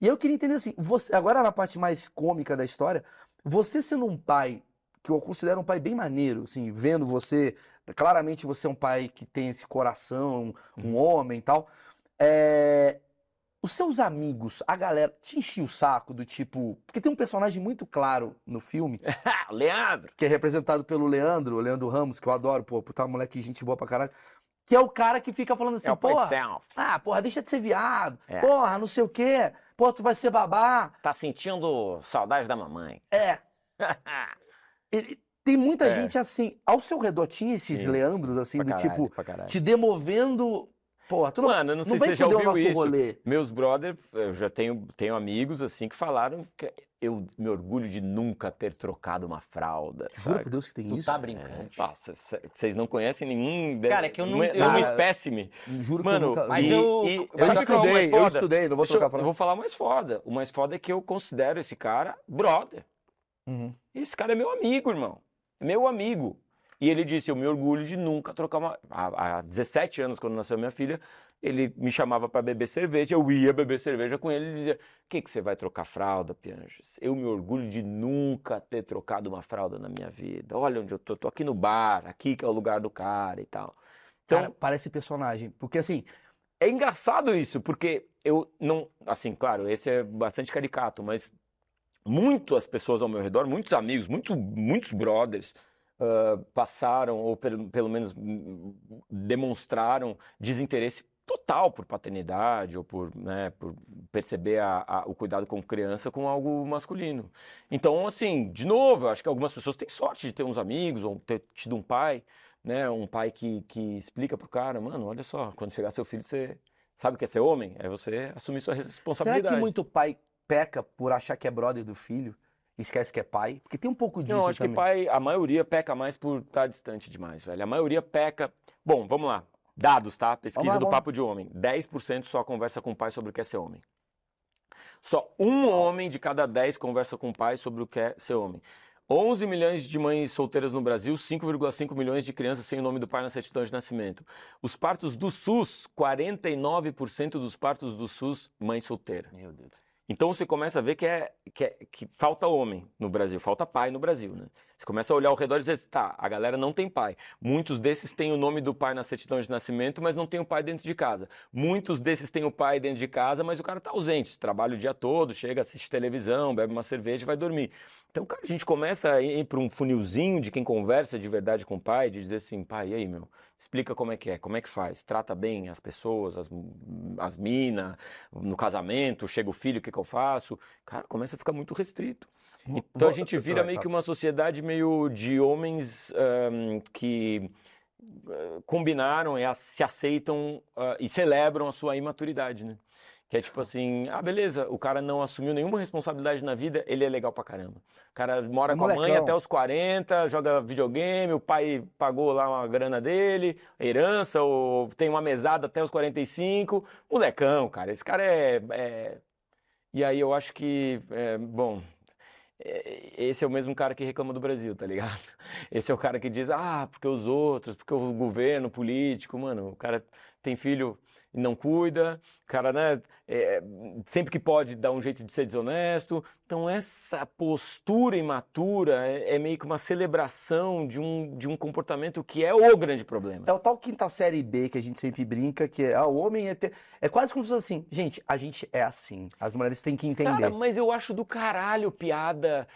E eu queria entender assim, você, agora na parte mais cômica da história, você sendo um pai, que eu considero um pai bem maneiro, assim, vendo você, claramente você é um pai que tem esse coração, um, um homem e tal. É, os seus amigos, a galera, te enchia o saco do tipo. Porque tem um personagem muito claro no filme, Leandro. que é representado pelo Leandro, o Leandro Ramos, que eu adoro, pô, puta moleque, gente boa pra caralho. Que é o cara que fica falando assim, é porra, ah, porra, deixa de ser viado, É. porra, não sei o quê, porra, tu vai ser babá. Tá sentindo saudade da mamãe. É. Ele- tem muita É. gente assim. Ao seu redor tinha esses Sim. Leandros, assim, Pra do caralho, tipo, caralho. te demovendo Porra, tu não, Mano, eu não sei se vem você já ouviu nosso isso. rolê. Meus brother, eu já tenho, tenho amigos assim que falaram que eu me orgulho de nunca ter trocado uma fralda. Juro por Deus que tem Tu isso. tá brincando. C- vocês não conhecem nenhum. Cara, é que eu não- uma- eu um não- espécime. Juro que eu Mano, nunca... Mas e- eu- e- eu eu é estudei, eu estudei, não vou Deixa eu- trocar eu fralda. vou falar o mais foda. O mais foda é que eu considero esse cara brother. Uhum. Esse cara é meu amigo, irmão. É meu amigo. E ele disse: Eu me orgulho de nunca trocar uma. Há, há 17 anos, quando nasceu minha filha, ele me chamava para beber cerveja. Eu ia beber cerveja com ele e dizia: O que, que você vai trocar fralda, Pianges? Eu me orgulho de nunca ter trocado uma fralda na minha vida. Olha onde eu tô. Tô aqui no bar, aqui que é o lugar do cara e tal. Então, Cara, parece personagem. Porque assim, é engraçado isso, porque eu não. Assim, claro, esse é bastante caricato, mas muitas pessoas ao meu redor, muitos amigos, muito, muitos brothers, ah, passaram, ou pelo, pelo menos hum, demonstraram desinteresse total por paternidade ou por, né, por perceber a- a- o cuidado com criança com algo masculino. Então, assim, de novo, eu acho que algumas pessoas têm sorte de ter uns amigos ou ter tido um pai, né, um pai que, que explica pro cara, mano, olha só, quando chegar seu filho, você sabe o que é ser homem? É você assumir sua será responsabilidade. que muito pai peca por achar que é brother do filho? Esquece que é pai? Porque tem um pouco disso Não, acho também. que pai, a maioria peca mais por estar distante demais, velho. A maioria peca. Bom, vamos lá. Dados, tá? Pesquisa lá, do. Papo de Homem. 10% só conversa com o pai sobre o que é ser homem. Só um homem de cada 10 conversa com o pai sobre o que é ser homem. 11 milhões de mães solteiras no Brasil, 5,5 milhões de crianças sem o nome do pai na certidão de nascimento. Os partos do SUS, 49% dos partos do SUS, mãe solteira. Meu Deus. Então você começa a ver que, é, que, é- que falta homem no Brasil, falta pai no Brasil, né? Você começa a olhar ao redor e dizer, tá, a galera não tem pai. Muitos desses têm o nome do pai na certidão de nascimento, mas não tem o pai dentro de casa. Muitos desses têm o pai dentro de casa, mas o cara tá ausente, trabalha o dia todo, chega, assiste televisão, bebe uma cerveja e vai dormir. Então, cara, a gente começa a ir para um funilzinho de quem conversa de verdade com o pai, de dizer assim, pai, e aí, meu? Explica como é que é, como é que faz, trata bem as pessoas, as, as minas, no casamento, chega o filho, o que, que eu faço? Cara, começa a ficar muito restrito. Então a gente vira meio que uma sociedade meio de homens ahm, que ah, combinaram e se aceitam ah, e celebram a sua imaturidade, né? Que é tipo assim, ah, beleza, o cara não assumiu nenhuma responsabilidade na vida, ele é legal pra caramba. O cara mora com a mãe até os 40, joga videogame, o pai pagou lá uma grana dele, herança, ou tem uma mesada até os 45. Molecão, cara, esse cara é. é- E aí eu acho que, é, bom, esse é o mesmo cara que reclama do Brasil, tá ligado? Esse é o cara que diz, ah, porque os outros, porque o governo, político, mano, o cara tem filho não cuida, o cara, né, é, sempre que pode dá um jeito de ser desonesto. Então essa postura imatura é, é meio que uma celebração de um, de um comportamento que é o grande problema. É o tal quinta série B que a gente sempre brinca, que é ah, o homem é ter... É quase como se fosse assim, gente, a gente é assim. As mulheres têm que entender. Cara, mas eu acho do caralho piada,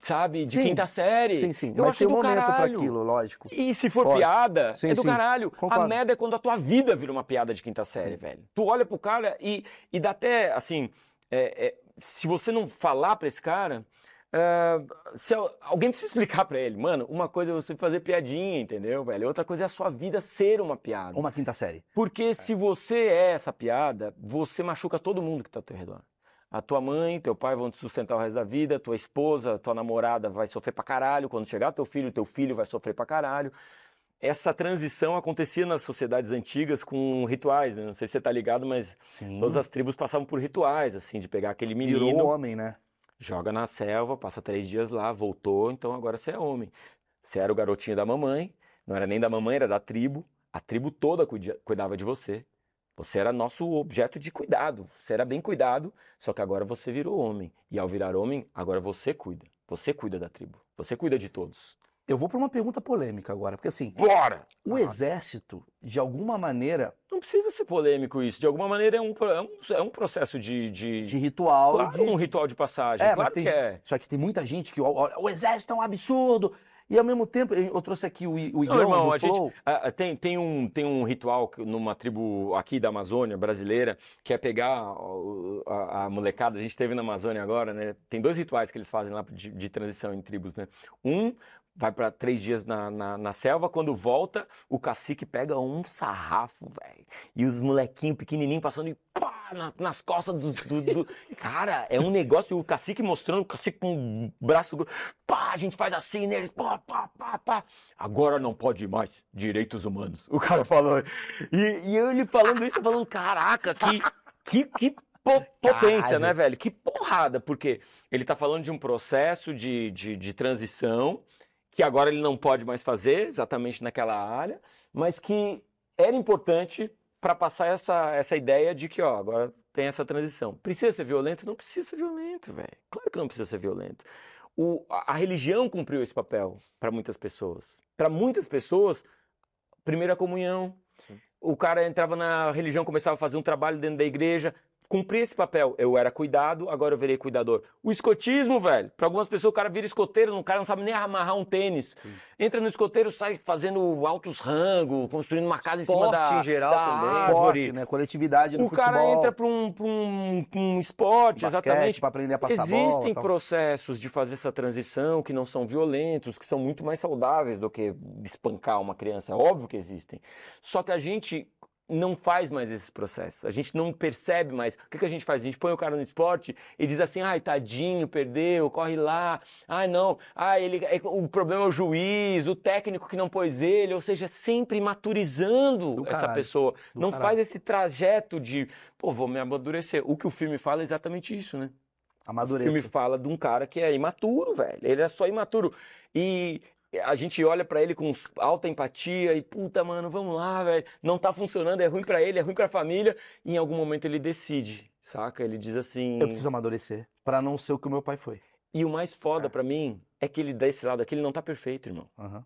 sabe, de Sim, quinta série. sim, sim. Eu mas tem um momento pra caralho. aquilo, lógico. E se for piada, Sim, é do sim. caralho. Concordo. A merda é quando a tua vida vira uma piada de quinta série, velho. Tu olha pro cara e, e dá até, assim, é, é, se você não falar pra esse cara, é, se al- alguém precisa explicar pra ele, mano, uma coisa é você fazer piadinha, entendeu, velho? Outra coisa é a sua vida ser uma piada. Uma quinta série. Porque se você é essa piada, você machuca todo mundo que tá ao teu redor. A tua mãe, teu pai vão te sustentar o resto da vida, tua esposa, tua namorada vai sofrer pra caralho. Quando chegar teu filho, teu filho vai sofrer pra caralho. Essa transição acontecia nas sociedades antigas com rituais, né? Não sei se você tá ligado, mas Sim. todas as tribos passavam por rituais, assim, de pegar aquele Virou menino, homem, né? joga na selva, passa três dias lá, voltou, então agora você é homem. Você era o garotinho da mamãe, não era nem da mamãe, era da tribo. A tribo toda cuida- cuidava de você. Você era nosso objeto de cuidado. Você era bem cuidado, só que agora você virou homem. E ao virar homem, agora você cuida. Você cuida da tribo. Você cuida de todos. Eu vou pra uma pergunta polêmica agora, porque assim, Bora! o exército, de alguma maneira, Não precisa ser polêmico isso. De alguma maneira é um, é um, é um processo de, de, de ritual, claro, de... um ritual de passagem. É, claro tem, que é. só que tem muita gente que olha, o exército é um absurdo. E ao mesmo tempo, eu trouxe aqui o, o Não, irmão, a Flow. gente, a- a- tem, tem, um, tem um ritual numa tribo aqui da Amazônia brasileira, que é pegar o- a, a molecada, a gente teve na Amazônia agora, né? Tem dois rituais que eles fazem lá de, de transição em tribos, né? Um vai para três dias na, na, na selva, quando volta, o cacique pega um sarrafo, velho, e os molequinhos pequenininhos passando e pá, na- nas costas dos, do, do- Cara, é um negócio, o cacique mostrando, o cacique com o braço, pá, a gente faz assim neles, pá, pá, pá, pá. Agora não pode mais, direitos humanos, o cara falou. E, e ele falando isso, eu falando, caraca, que, que, que po- potência, Caralho. né, velho? Que porrada, porque ele tá falando de um processo de, de, de transição que agora ele não pode mais fazer exatamente naquela área, mas que era importante para passar essa, essa ideia de que, ó, agora tem essa transição. Precisa ser violento? Não precisa ser violento, velho. Claro que não precisa ser violento. O, a, a religião cumpriu esse papel para muitas pessoas. Para muitas pessoas, primeira comunhão. Sim. O cara entrava na religião, começava a fazer um trabalho dentro da igreja, cumpria esse papel. Eu era cuidado, agora eu virei cuidador. O escotismo, velho, para algumas pessoas o cara vira escoteiro, o cara não sabe nem amarrar um tênis. Sim. Entra no escoteiro, sai fazendo altos rangos, construindo uma casa em cima Esporte da, em geral da também. árvore. Esporte, né? Coletividade no O futebol. cara entra para um, pra um, um esporte, basquete, exatamente. pra aprender a passar bola. Existem tal. processos de fazer essa transição que não são violentos, que são muito mais saudáveis do que espancar uma criança. É óbvio que existem. Só que a gente não faz mais esses processos. A gente não percebe mais. O que, que a gente faz? A gente põe o cara no esporte e diz assim: ai, tadinho, perdeu, corre lá. Ai, não. Ai, ele, é- o problema é o juiz, o técnico que não pôs ele. Ou seja, sempre maturizando Do essa caralho, pessoa. do não caralho. faz esse trajeto de, pô, vou me amadurecer. O que o filme fala é exatamente isso, né? O Amadureça. filme fala de um cara que é imaturo, velho. Ele é só imaturo. E a gente olha pra ele com alta empatia e, puta, mano, vamos lá, velho. Não tá funcionando, é ruim pra ele, é ruim pra família. E em algum momento ele decide, saca? Ele diz assim. Eu preciso amadurecer pra não ser o que o meu pai foi. E o mais foda É. pra mim é que ele desse lado aqui, ele não tá perfeito, irmão. Aham.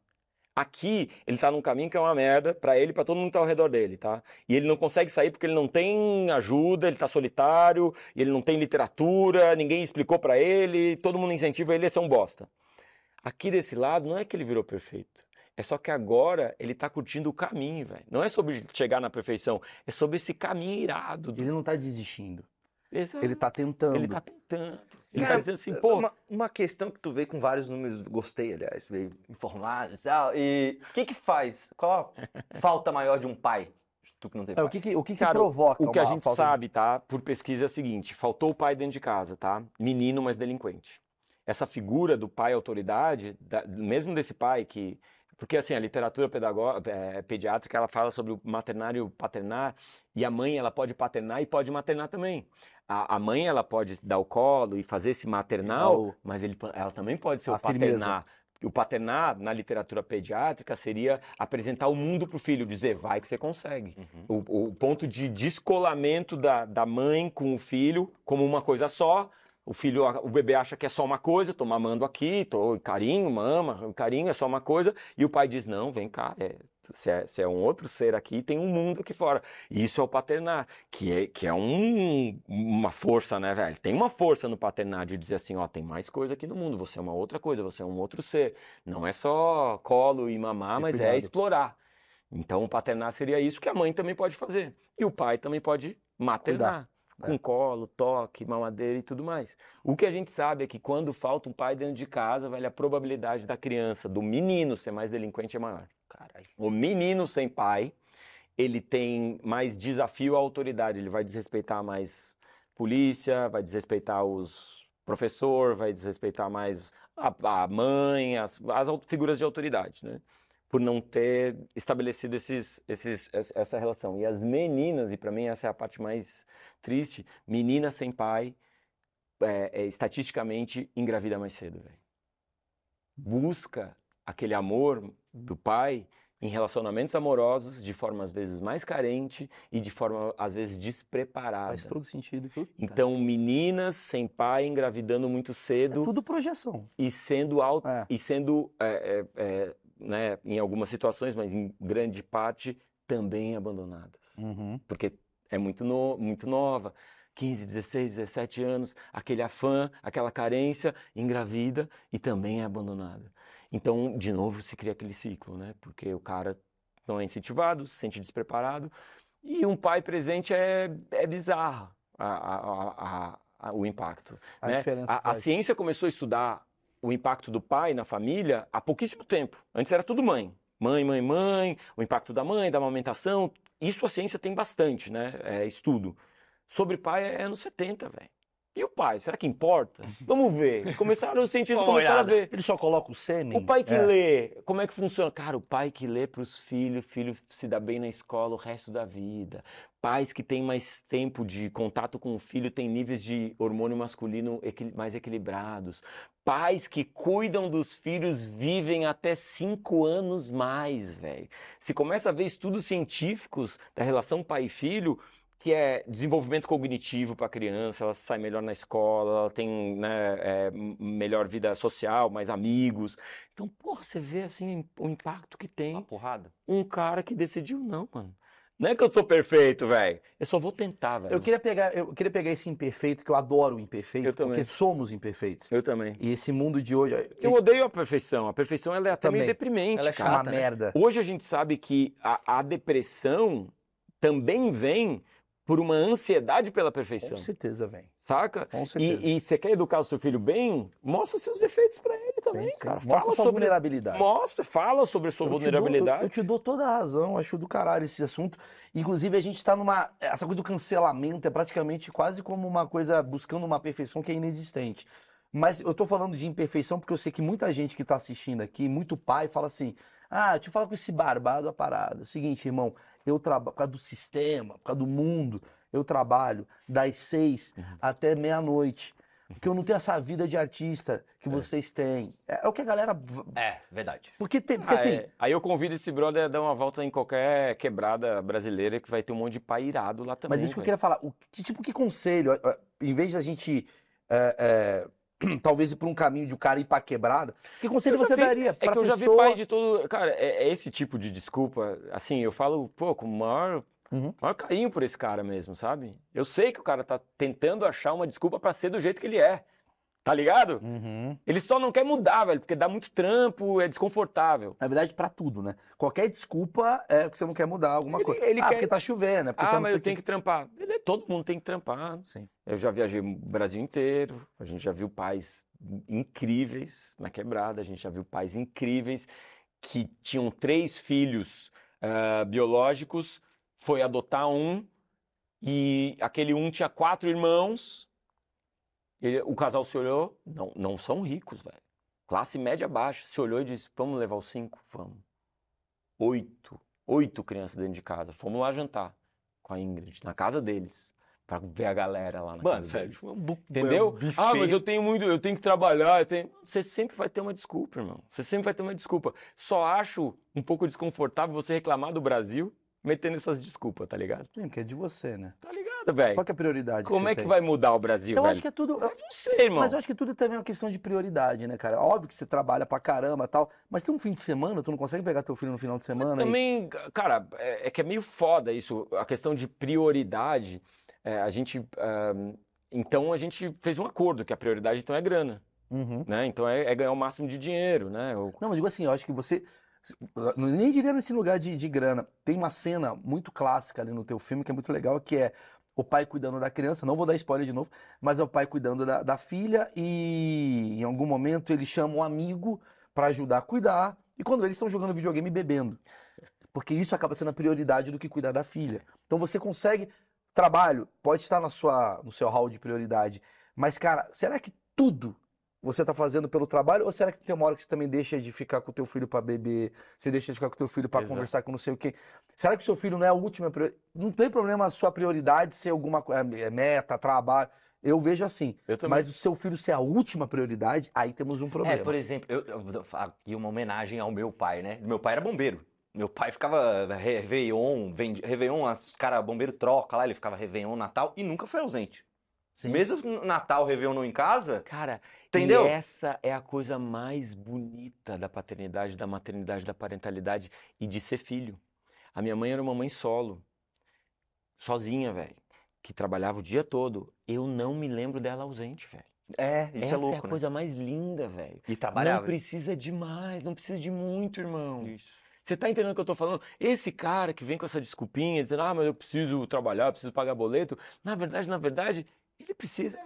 Aqui, ele tá num caminho que é uma merda pra ele pra todo mundo que tá ao redor dele, tá? E ele não consegue sair porque ele não tem ajuda, ele tá solitário, ele não tem literatura, ninguém explicou pra ele, todo mundo incentiva ele a ser um bosta. Aqui desse lado, não é que ele virou perfeito. É só que agora ele tá curtindo o caminho, velho. Não é sobre chegar na perfeição, é sobre esse caminho irado. do- Ele não tá desistindo. Exato. Ele tá tentando. Ele tá tentando. Ele Cara, tá dizendo assim, pô, Uma, uma questão que tu veio com vários números, gostei, aliás, veio informado e tal. E o que que faz? Qual a falta maior de um pai? Tu que não tem É, pai. o que, que- o que, que Cara, provoca O que a gente falta de- sabe, tá? Por pesquisa é o seguinte: faltou o pai dentro de casa, tá? Menino, mas delinquente. Essa figura do pai autoridade, da- mesmo desse pai que. Porque assim, a literatura eh, pediátrica ela fala sobre o maternar e o paternar, e a mãe ela pode paternar e pode maternar também. A, a mãe ela pode dar o colo e fazer esse maternal, o- mas ele, ela também pode ser A o firmeza. paternar. O paternar, na literatura pediátrica, seria apresentar o mundo para o filho, dizer vai que você consegue. Uhum. O, o ponto de descolamento da, da mãe com o filho como uma coisa só. O filho, o bebê acha que é só uma coisa, tô mamando aqui, tô carinho, mama, carinho é só uma coisa, e o pai diz: não, vem cá, é, você é, é um outro ser aqui, tem um mundo aqui fora. Isso é o paternar, que é, que é um, uma força, né, velho? Tem uma força no paternar de dizer assim: ó, tem mais coisa aqui no mundo, você é uma outra coisa, você é um outro ser. Não é só colo e mamar, mas é cuidado. explorar. Então, o paternar seria isso que a mãe também pode fazer. E o pai também pode maternar. É. Com colo, toque, mamadeira e tudo mais. O que a gente sabe é que quando falta um pai dentro de casa, velho, a probabilidade da criança, do menino ser mais delinquente é maior. Caralho. O menino sem pai, ele tem mais desafio à autoridade, ele vai desrespeitar mais polícia, vai desrespeitar os professor, vai desrespeitar mais a, a mãe, as, as figuras de autoridade, né? Por não ter estabelecido esses, esses, essa essa relação. E as meninas, e para mim essa é a parte mais triste, menina sem pai, é, é, estatisticamente engravida mais cedo. Busca aquele amor do pai em relacionamentos amorosos de forma às vezes mais carente e de forma às vezes despreparada. Faz todo sentido. Puta. Então, meninas sem pai engravidando muito é cedo tudo projeção. e sendo au- É. e sendo é, é, é, né, em algumas situações, mas em grande parte também abandonadas Uhum. porque é muito, no- muito nova. 15, 16, 17 anos, aquele afã, aquela carência, engravida e também é abandonada. Então, de novo, se cria aquele ciclo, né? Porque o cara não é incentivado, se sente despreparado. E um pai presente é, é bizarro a, a, a, o impacto. A né? diferença a, a ciência começou a estudar o impacto do pai na família há pouquíssimo tempo. Antes era tudo mãe. Mãe, mãe, mãe, o impacto da mãe, da amamentação. Isso a ciência tem bastante, né? É, estudo. Sobre pai é anos 70, velho. E o pai, será que importa? Vamos ver. Começaram os cientistas começaram a ver. Ele só coloca o sêmen? O pai que É. lê, como é que funciona? Cara, o pai que lê para os filhos, o filho se dá bem na escola o resto da vida. Pais que têm mais tempo de contato com o filho têm níveis de hormônio masculino equil- mais equilibrados. Pais que cuidam dos filhos vivem até cinco anos mais, velho. Se começa a ver estudos científicos da relação pai e filho, que é desenvolvimento cognitivo para a criança, ela sai melhor na escola, ela tem né, é, melhor vida social, mais amigos. Então, porra, você vê assim o impacto que tem Uma porrada. um cara que decidiu, não, mano. Não é que eu sou perfeito, velho. Eu só vou tentar, velho. Eu queria pegar, eu queria pegar esse imperfeito, que eu adoro o imperfeito, Eu também. porque somos imperfeitos. Eu também. E esse mundo de hoje Eu odeio a perfeição. A perfeição ela é até meio Também. deprimente, Ela é é cara. uma chata, né? merda. Hoje a gente sabe que a, a depressão também vem por uma ansiedade pela Com perfeição, certeza, vem. saca? Com certeza. E, e você quer educar o seu filho bem? Mostra seus defeitos pra ele também, Sim, sim. cara. Mostra fala sua sobre vulnerabilidade. Mostra, fala sobre a sua Eu te dou- vulnerabilidade. eu, eu te dou toda a razão, acho do caralho esse assunto. Inclusive, a gente tá numa. Essa coisa do cancelamento é praticamente quase como uma coisa buscando uma perfeição que é inexistente. Mas eu tô falando de imperfeição porque eu sei que muita gente que tá assistindo aqui, muito pai, fala assim: ah, te fala com esse barbado a parada. Seguinte, irmão, eu trabalho por causa do sistema, por causa do mundo, eu trabalho das seis Uhum. até meia-noite. Porque eu não tenho essa vida de artista que vocês têm. É, é o que a galera. É, verdade. Porque tem. Porque Ah, assim. é. Aí eu convido esse brother a dar uma volta em qualquer quebrada brasileira que vai ter um monte de pai irado lá também. Mas isso que eu queria falar, o que tipo que conselho, em vez da gente é, é, talvez ir por um caminho de o cara ir pra quebrada, que conselho você vi- daria É pra que eu já vi pai de todo. Cara, é, é esse tipo de desculpa. Assim, eu falo, pô, com o maior, Uhum. maior carinho por esse cara mesmo, sabe? Eu sei que o cara tá tentando achar uma desculpa pra ser do jeito que ele é. Tá ligado? Uhum. Ele só não quer mudar, velho, porque dá muito trampo, é desconfortável. Na verdade, pra tudo, né? Qualquer desculpa é porque você não quer mudar alguma Ele- coisa. ele ah, quer- porque tá chovendo, é porque Ah, tá mas eu tenho que trampar. Ele- todo mundo tem que trampar. Sim. Eu já viajei o Brasil inteiro, a gente já viu pais incríveis na quebrada, a gente já viu pais incríveis que tinham três filhos ah, biológicos, foi adotar um e aquele um tinha quatro irmãos. Ele- o casal se olhou, não, não são ricos, velho. Classe média baixa. Se olhou e disse: Vamos levar os cinco? Vamos. Oito. Oito crianças dentro de casa. Fomos lá jantar com a Ingrid, na casa deles. Pra ver a galera lá na Mano, casa sério. deles. tipo, um Entendeu? um buffet. Ah, mas eu tenho muito, eu tenho que trabalhar, eu tenho... Você sempre vai ter uma desculpa, irmão. Você sempre vai ter uma desculpa. Só acho um pouco desconfortável você reclamar do Brasil metendo essas desculpas, tá ligado? Sim, porque é de você, né? Tá ligado, velho? Qual que é a prioridade Como é que tem? vai mudar o Brasil, Eu velho? acho que é tudo... eu- É você, irmão. Mas eu acho que tudo também é uma questão de prioridade, né, cara? Óbvio que você trabalha pra caramba e tal, mas tem um fim de semana, tu não consegue pegar teu filho no final de semana e... Também, cara, é, é que é meio foda isso, a questão de prioridade. é, a gente, ah, então a gente fez um acordo que a prioridade então é grana, Uhum. né? Então é, é ganhar o máximo de dinheiro, né? Eu- Não, mas digo assim, eu acho que você. Nem diria nesse lugar de, de grana. Tem uma cena muito clássica ali no teu filme que é muito legal, que é o pai cuidando da criança. Não vou dar spoiler de novo, mas é o pai cuidando da, da filha e em algum momento ele chama um amigo pra ajudar a cuidar. E quando eles estão jogando videogame bebendo. Porque isso acaba sendo a prioridade do que cuidar da filha. Então você consegue. Trabalho pode estar na sua, no seu hall de prioridade. Mas, cara, será que tudo você tá fazendo pelo trabalho ou será que tem uma hora que você também deixa de ficar com o teu filho para beber, você deixa de ficar com o teu filho para conversar com não sei o quê? Será que o seu filho não é a última prioridade? Não tem problema a sua prioridade ser alguma coisa, é meta, trabalho. Eu vejo assim. Eu. Mas o seu filho ser a última prioridade, aí temos um É, problema. por exemplo, eu, eu aqui uma homenagem ao meu pai, né? Meu pai era bombeiro. Meu pai ficava Réveillon, vendi, Réveillon, os caras, bombeiro troca lá, ele ficava Réveillon, Natal e nunca foi ausente. Sim. Mesmo Natal, Réveillon não em casa, Cara, Entendeu? e essa é a coisa mais bonita da paternidade, da maternidade, da parentalidade e de ser filho. A minha mãe era uma mãe solo, sozinha, velho, que trabalhava o dia todo. Eu não me lembro dela ausente, velho. É, isso Essa é louco, é a né? coisa mais linda, velho. E Não trabalhava. precisa de mais, não precisa de muito, irmão. Isso. Você tá entendendo o que eu tô falando? Esse cara que vem com essa desculpinha, dizendo, ah, mas eu preciso trabalhar, preciso pagar boleto. Na verdade, na verdade, ele precisa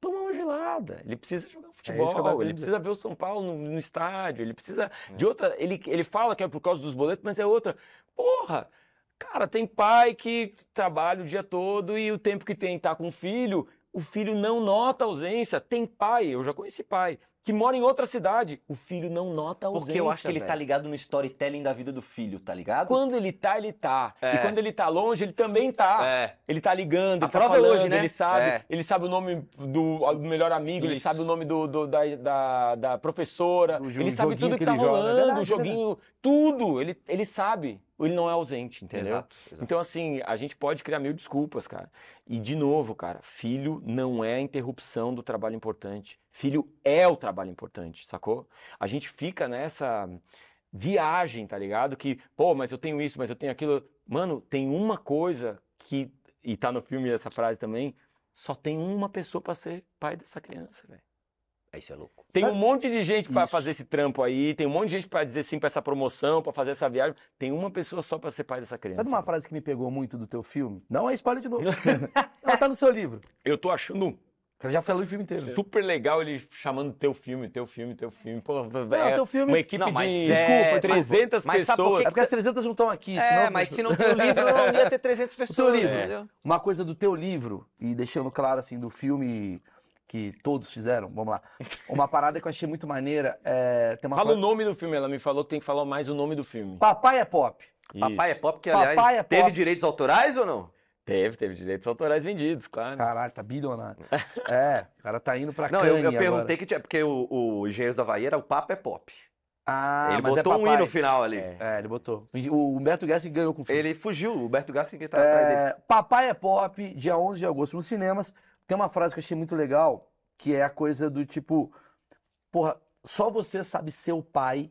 tomar uma gelada. Ele precisa jogar É futebol, ele querendo precisa ver o São Paulo no, no estádio, ele precisa É. de outra. Ele, ele fala que é por causa dos boletos, mas é outra. Porra! Cara, tem pai que trabalha o dia todo e o tempo que tem tá com o filho, o filho não nota a ausência. Tem pai, eu já conheci pai, que mora em outra cidade, o filho não nota a ausência. Porque eu acho que ele tá velho. ligado no storytelling da vida do filho, tá ligado? Quando ele tá, ele tá. E É. quando ele tá longe, ele também tá. É. Ele tá ligando, A ele tá prova é falando, hoje, né? ele sabe, É. ele sabe o nome do, do melhor amigo, ele Isso. sabe o nome do, do- da, da, da professora, ele sabe tudo que, que tá ele joga. É rolando, verdade, o é joguinho, tudo, ele, ele sabe. Ele não é ausente, entendeu? Exato, exato. Então, assim, a gente pode criar mil desculpas, cara. E, de novo, cara, filho não é a interrupção do trabalho importante. Filho é o trabalho importante, sacou? A gente fica nessa viagem, tá ligado? Que, pô, mas eu tenho isso, mas eu tenho aquilo. Mano, tem uma coisa que, e tá no filme essa frase também, só tem uma pessoa pra ser pai dessa criança, velho. É, Isso é louco. Tem Sabe- um monte de gente pra Isso. fazer esse trampo aí, tem um monte de gente pra dizer sim pra essa promoção, pra fazer essa viagem. Tem uma pessoa só pra ser pai dessa criança. Sabe uma frase que me pegou muito do teu filme? Não é spoiler de novo. Ela tá no seu livro. Eu tô achando Eu já falei o filme inteiro. super legal ele chamando teu filme, teu filme, teu filme. Pô, Não, é teu filme- uma equipe Não, mas de é- 300 mas sabe por pessoas. que É porque as 300 não estão aqui. É, senão- mas se não tem o livro, não ia ter 300 O teu pessoas. livro. entendeu? Uma coisa do teu livro, e deixando claro assim, do filme que todos fizeram, vamos lá. Uma parada que eu achei muito maneira é. Tem uma Fala o nome do filme, ela me falou que tem que falar mais o nome do filme. Papai é pop. Papai é Isso. pop, que Papai aliás é teve pop. direitos autorais ou não? Teve, teve direitos autorais vendidos, claro. Caralho, tá bilionário. É, o cara tá indo pra Não, eu, eu perguntei agora. que tinha, porque o, o Engenheiros da Havaí era o Papo é Pop. Ah, ele mas botou é um i papai. no final ali. É. É, ele botou. O Humberto Guessing ganhou com o filme. Ele fugiu, o Humberto Gassi que tava atrás dele. É, Papai é Pop, dia 11 de agosto nos cinemas. Tem uma frase que eu achei muito legal, que é a coisa do tipo, porra, só você sabe ser o pai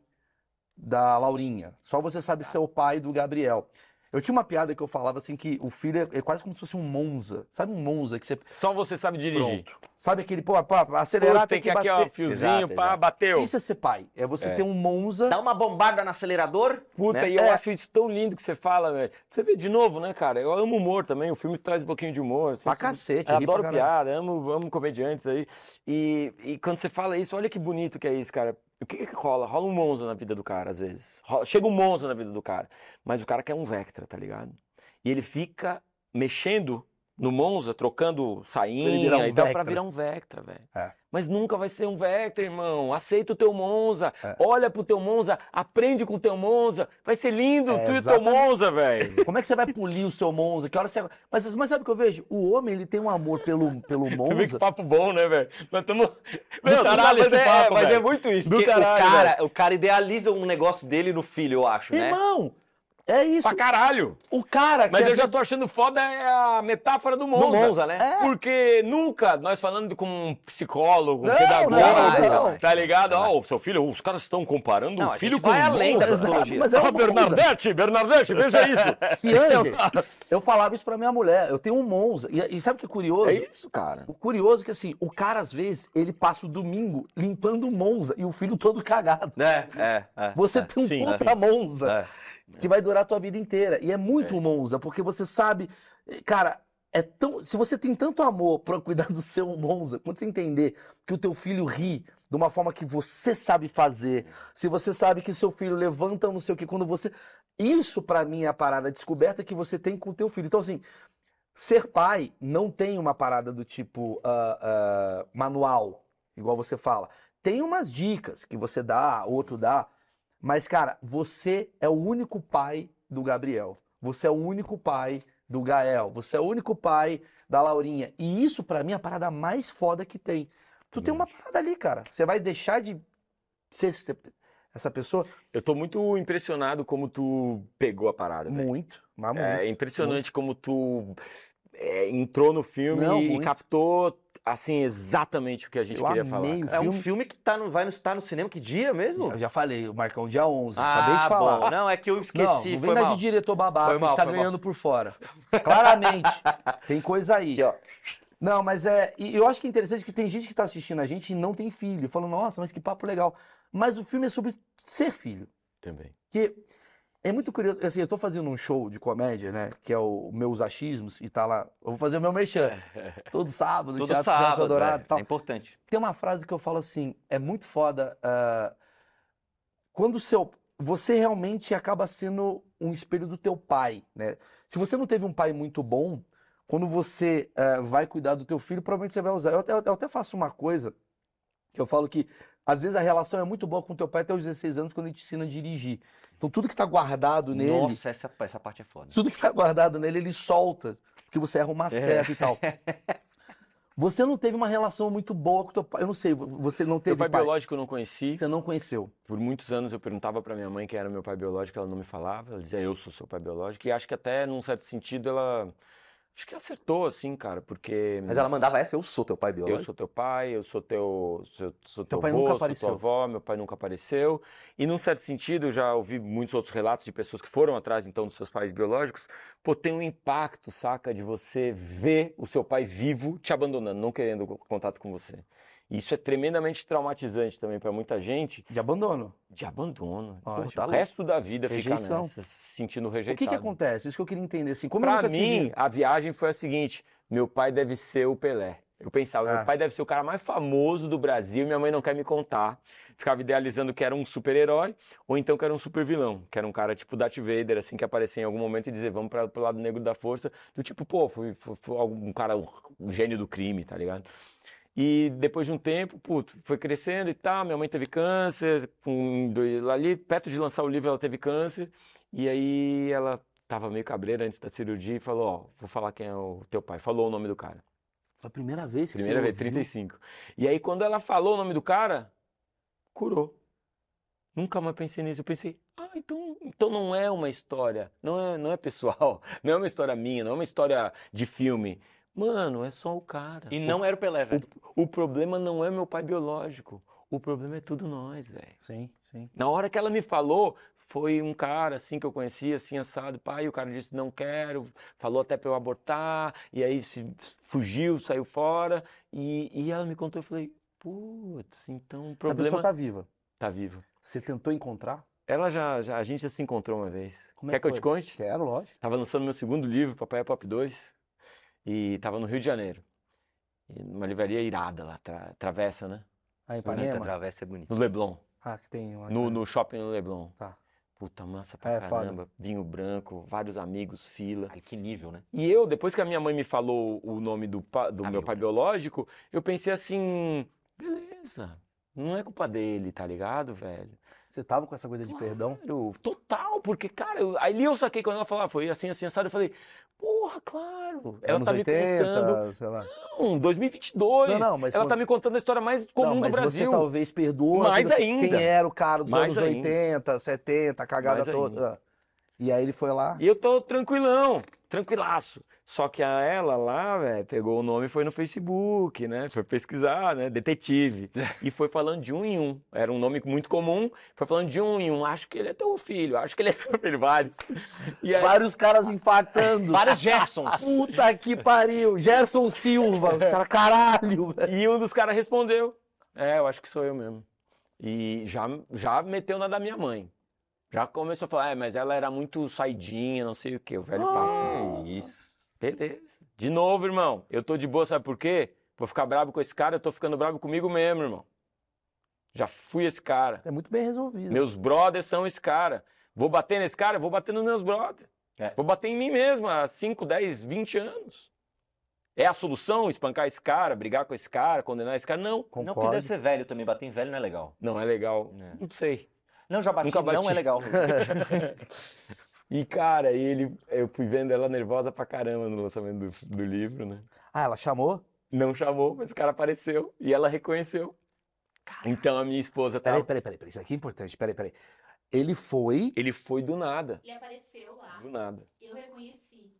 da Laurinha. Só você sabe ser o pai do Gabriel. Eu tinha uma piada que eu falava assim que o filho é, é quase como se fosse um Monza. Sabe um Monza que você Só você sabe dirigir. pronto. Sabe aquele, pô, pá, acelerar Pô, tem, tem que aqui, ó, bater. fiozinho, Exato, pá, exato. bateu. Isso é ser pai. É você É. ter um Monza. Dá uma bombada no acelerador. Puta, né? e eu É. acho isso tão lindo que você fala, velho. Você vê de novo, né, cara? Eu amo humor também. O filme traz um pouquinho de humor. Pra sempre- cacete, Eu pra adoro piada, amo, amo comediantes aí. E, e quando você fala isso, olha que bonito que é isso, cara. O que que rola? Rola um Monza na vida do cara, às vezes. Rola- chega um Monza na vida do cara. Mas o cara quer um Vectra, tá ligado? E ele fica mexendo no Monza, trocando sainha um e tal, pra virar um Vectra, velho. É. Mas nunca vai ser um Vectra, irmão. Aceita o teu Monza. É. Olha pro teu Monza, aprende com o teu Monza. Vai ser lindo, É, tu e o teu. Monza, velho. Como é que você vai polir o seu Monza? Que hora você... mas, mas sabe o que eu vejo? O homem, ele tem um amor pelo, pelo Você vê que Monza. papo bom, né, velho? Nós estamos. Meu, caralho mas, é, papo, mas é velho. muito isso. Do caralho, o, cara, o cara idealiza um negócio dele no filho, eu acho, né? Irmão, é isso. Pra caralho. O cara que Mas eu já vezes- tô achando foda é a metáfora do Monza. No Monza, né? É. Porque nunca, nós falando com um psicólogo, um Não, pedagogo, não, não. tá ligado? Ó, o seu filho, os caras estão comparando Não, o filho com vai o além da Monza. psicologia. mas é Ó, um Monza. Bernardete, Bernardete, veja isso. E Angel, eu falava isso pra minha mulher. Eu tenho um Monza. E, e sabe o que é curioso? É isso, cara. O curioso é que assim, o cara às vezes, ele passa o domingo limpando o Monza e o filho todo cagado. É, é, é. Você é. tem um sim, puta Monza É. que vai durar a tua vida inteira. E é muito um Monza, porque você sabe, cara, é tão, se você tem tanto amor pra cuidar do seu Monza, quando você entender que o teu filho ri de uma forma que você sabe fazer, se você sabe que seu filho levanta não sei o que, quando você... Isso pra mim é a parada a descoberta que você tem com o teu filho. Então assim, ser pai não tem uma parada do tipo ah, ah, manual, igual você fala. Tem umas dicas que você dá, outro dá, mas, cara, você é o único pai do Gabriel. Você é o único pai do Gael. Você é o único pai da Laurinha. E isso, pra mim, é a parada mais foda que tem. Tu tem uma parada ali, cara. Você vai deixar de ser essa pessoa? Eu tô muito impressionado como tu pegou a parada, velho. Muito, mas muito. É impressionante como tu é, entrou no filme Não, e muito. captou, assim, exatamente o que a gente Eu queria falar. cara. É um filme- que tá no, vai no, tá no cinema que dia mesmo? Eu já falei, o Marcão dia 11. acabei Ah, de falar. bom. Não, é que eu Não, esqueci, não foi vem dar mal. de diretor babaca Foi mal, que tá foi mal. ganhando por fora. Claramente. tem coisa aí. Aqui, ó. Não, mas é. Eu acho que é interessante que tem gente que tá assistindo a gente e não tem filho. Falando, nossa, mas que papo legal. Mas o filme é sobre ser filho. Também. Que é muito curioso. Assim, eu tô fazendo um show de comédia, né? Que é o Meus Achismos, e tá lá. Eu vou fazer o meu merchan. Todo sábado, Todo Teatro sábado, Dourado é, tal. é importante. Tem uma frase que eu falo assim: é muito foda. ah, quando seu. Você realmente acaba sendo um espelho do teu pai, né? Se você não teve um pai muito bom, quando você ah, vai cuidar do teu filho, provavelmente você vai usar. Eu até, eu até faço uma coisa que eu falo que às vezes a relação é muito boa com teu pai até os 16 anos, quando ele te ensina a dirigir. Então tudo que tá guardado nele, Nossa, essa, essa parte é foda. tudo que tá guardado nele, ele solta, porque você erra uma seta e tal. Você não teve uma relação muito boa com teu pai. Eu não sei, você não Meu teve pai pai. biológico eu não conheci. Você não conheceu. Por muitos anos eu perguntava pra minha mãe quem era meu pai biológico, ela não me falava. Ela dizia, eu sou seu pai biológico. E acho que até, num certo sentido, ela. Acho que acertou, assim, cara, porque. Mas ela mandava essa, eu sou teu pai Eu biológico. sou teu pai, eu sou teu, sou, sou teu pai avô, nunca sou apareceu. tua avó, meu pai nunca apareceu. E num certo sentido, eu já ouvi muitos outros relatos de pessoas que foram atrás então dos seus pais biológicos. Pô, tem um impacto, saca, de você ver o seu pai vivo te abandonando, não querendo co- contato com você. Isso é tremendamente traumatizante também pra muita gente, De abandono. de abandono. Pô, tipo, o resto da vida ficar rejeição. nessa, se sentindo O rejeitado. que que acontece? Isso que eu queria entender. Assim, como Pra mim, a viagem foi a seguinte: meu pai deve ser o Pelé. Eu pensava, Ah. meu pai deve ser o cara mais famoso do Brasil, minha mãe não quer me contar. Ficava idealizando que era um super-herói, ou então que era um super-vilão, que era um cara tipo Darth Vader, assim, que aparecia em algum momento e dizer, vamos para pro lado negro da força, do tipo, pô, foi, foi, foi algum cara, um gênio do crime, tá ligado? E depois de um tempo, puto, foi crescendo e tal. Minha mãe teve câncer, com ali perto de lançar o livro ela teve câncer. E aí ela tava meio cabreira antes da cirurgia e falou: Ó, vou falar quem é o teu pai. Falou o nome do cara. Foi a primeira vez que Primeira você vez, ouviu? 35. E aí quando ela falou o nome do cara, curou. Nunca mais pensei nisso. Eu pensei, ah, então, então não é uma história, não é, não é pessoal, não é uma história minha, não é uma história de filme. Mano, é só o cara. E não era o Pelé, velho. O, o problema não é meu pai biológico. O problema é tudo nós, velho. Sim, sim. Na hora que ela me falou, foi um cara assim que eu conhecia, assim, assado, pai, o cara disse, não quero, falou até pra eu abortar, e aí se fugiu, saiu fora, e, e ela me contou, eu falei, putz, então o Essa problema pessoa tá viva. tá vivo. Você tentou encontrar? Ela já, já, a gente já se encontrou uma vez. Como é Quer que que eu te conte? Quero, lógico. Tava lançando meu segundo livro, Papai é Pop 2, e tava no Rio de Janeiro. Numa livraria irada lá, tra- Travessa, né? A Bonita, Ipanema? travessa é bonito. No Leblon. Ah, que tem uma. No, no shopping no Leblon. Tá. Puta, massa pra É, foda. caramba. Vinho branco, vários amigos, fila. Ai, que nível, né? E eu, depois que a minha mãe me falou o nome do, pa- do Ah, meu viu, pai biológico, eu pensei assim, beleza, não é culpa dele, tá ligado, velho? Você tava com essa coisa de perdão? Claro, total, porque, cara, eu, ali eu saquei quando ela falou, ah, foi assim, assim, assado, eu falei, porra, claro. Ela Anos tá me 80, contando, sei lá. não, 2022, Não, não, mas ela quando- tá me contando a história mais comum não, do mas Brasil. você talvez perdoa Mais aquilo- ainda. quem era o cara dos Mais anos ainda. 80, 70, a cagada Mais toda. Ah. E aí ele foi lá. E eu tô tranquilão, tranquilaço. Só que a ela lá, velho, pegou o nome e foi no Facebook, né? Foi pesquisar, né? Detetive. E foi falando de um em um. Era um nome muito comum. Foi falando de um em um. Acho que ele é teu filho, acho que ele é teu filho. Vários. Aí, Vários caras infartando. Vários Gersons. Puta que pariu. Gerson Silva. Os caras, caralho. e um dos caras respondeu. É, eu acho que sou eu mesmo. E já, já meteu na da minha mãe. Já começou a falar, é, mas ela era muito saidinha, não sei o quê, o velho papo. Que isso. Beleza. De novo, irmão. Eu tô de boa, sabe por quê? Vou ficar bravo com esse cara, eu tô ficando bravo comigo mesmo, irmão. Já fui esse cara. É muito bem resolvido. Meus brothers são esse cara. Vou bater nesse cara, vou bater nos meus brothers. É. Vou bater em mim mesmo há 5, 10, 20 anos. É a solução espancar esse cara, brigar com esse cara, condenar esse cara? Não. Não, porque Concordo. deve ser velho também. Bater em velho não é legal. Não é legal. É. Não sei. Não, já bati, Nunca não bati. é legal. E, cara, ele, eu fui vendo ela nervosa pra caramba no lançamento do, do livro, né? Ah, ela chamou? Não chamou, mas o cara apareceu e ela reconheceu. Então a minha esposa Peraí, tava. peraí, peraí, peraí. Isso aqui é importante. Peraí, peraí. Ele foi. Ele foi do nada. Ele apareceu lá, Do nada. eu reconheci.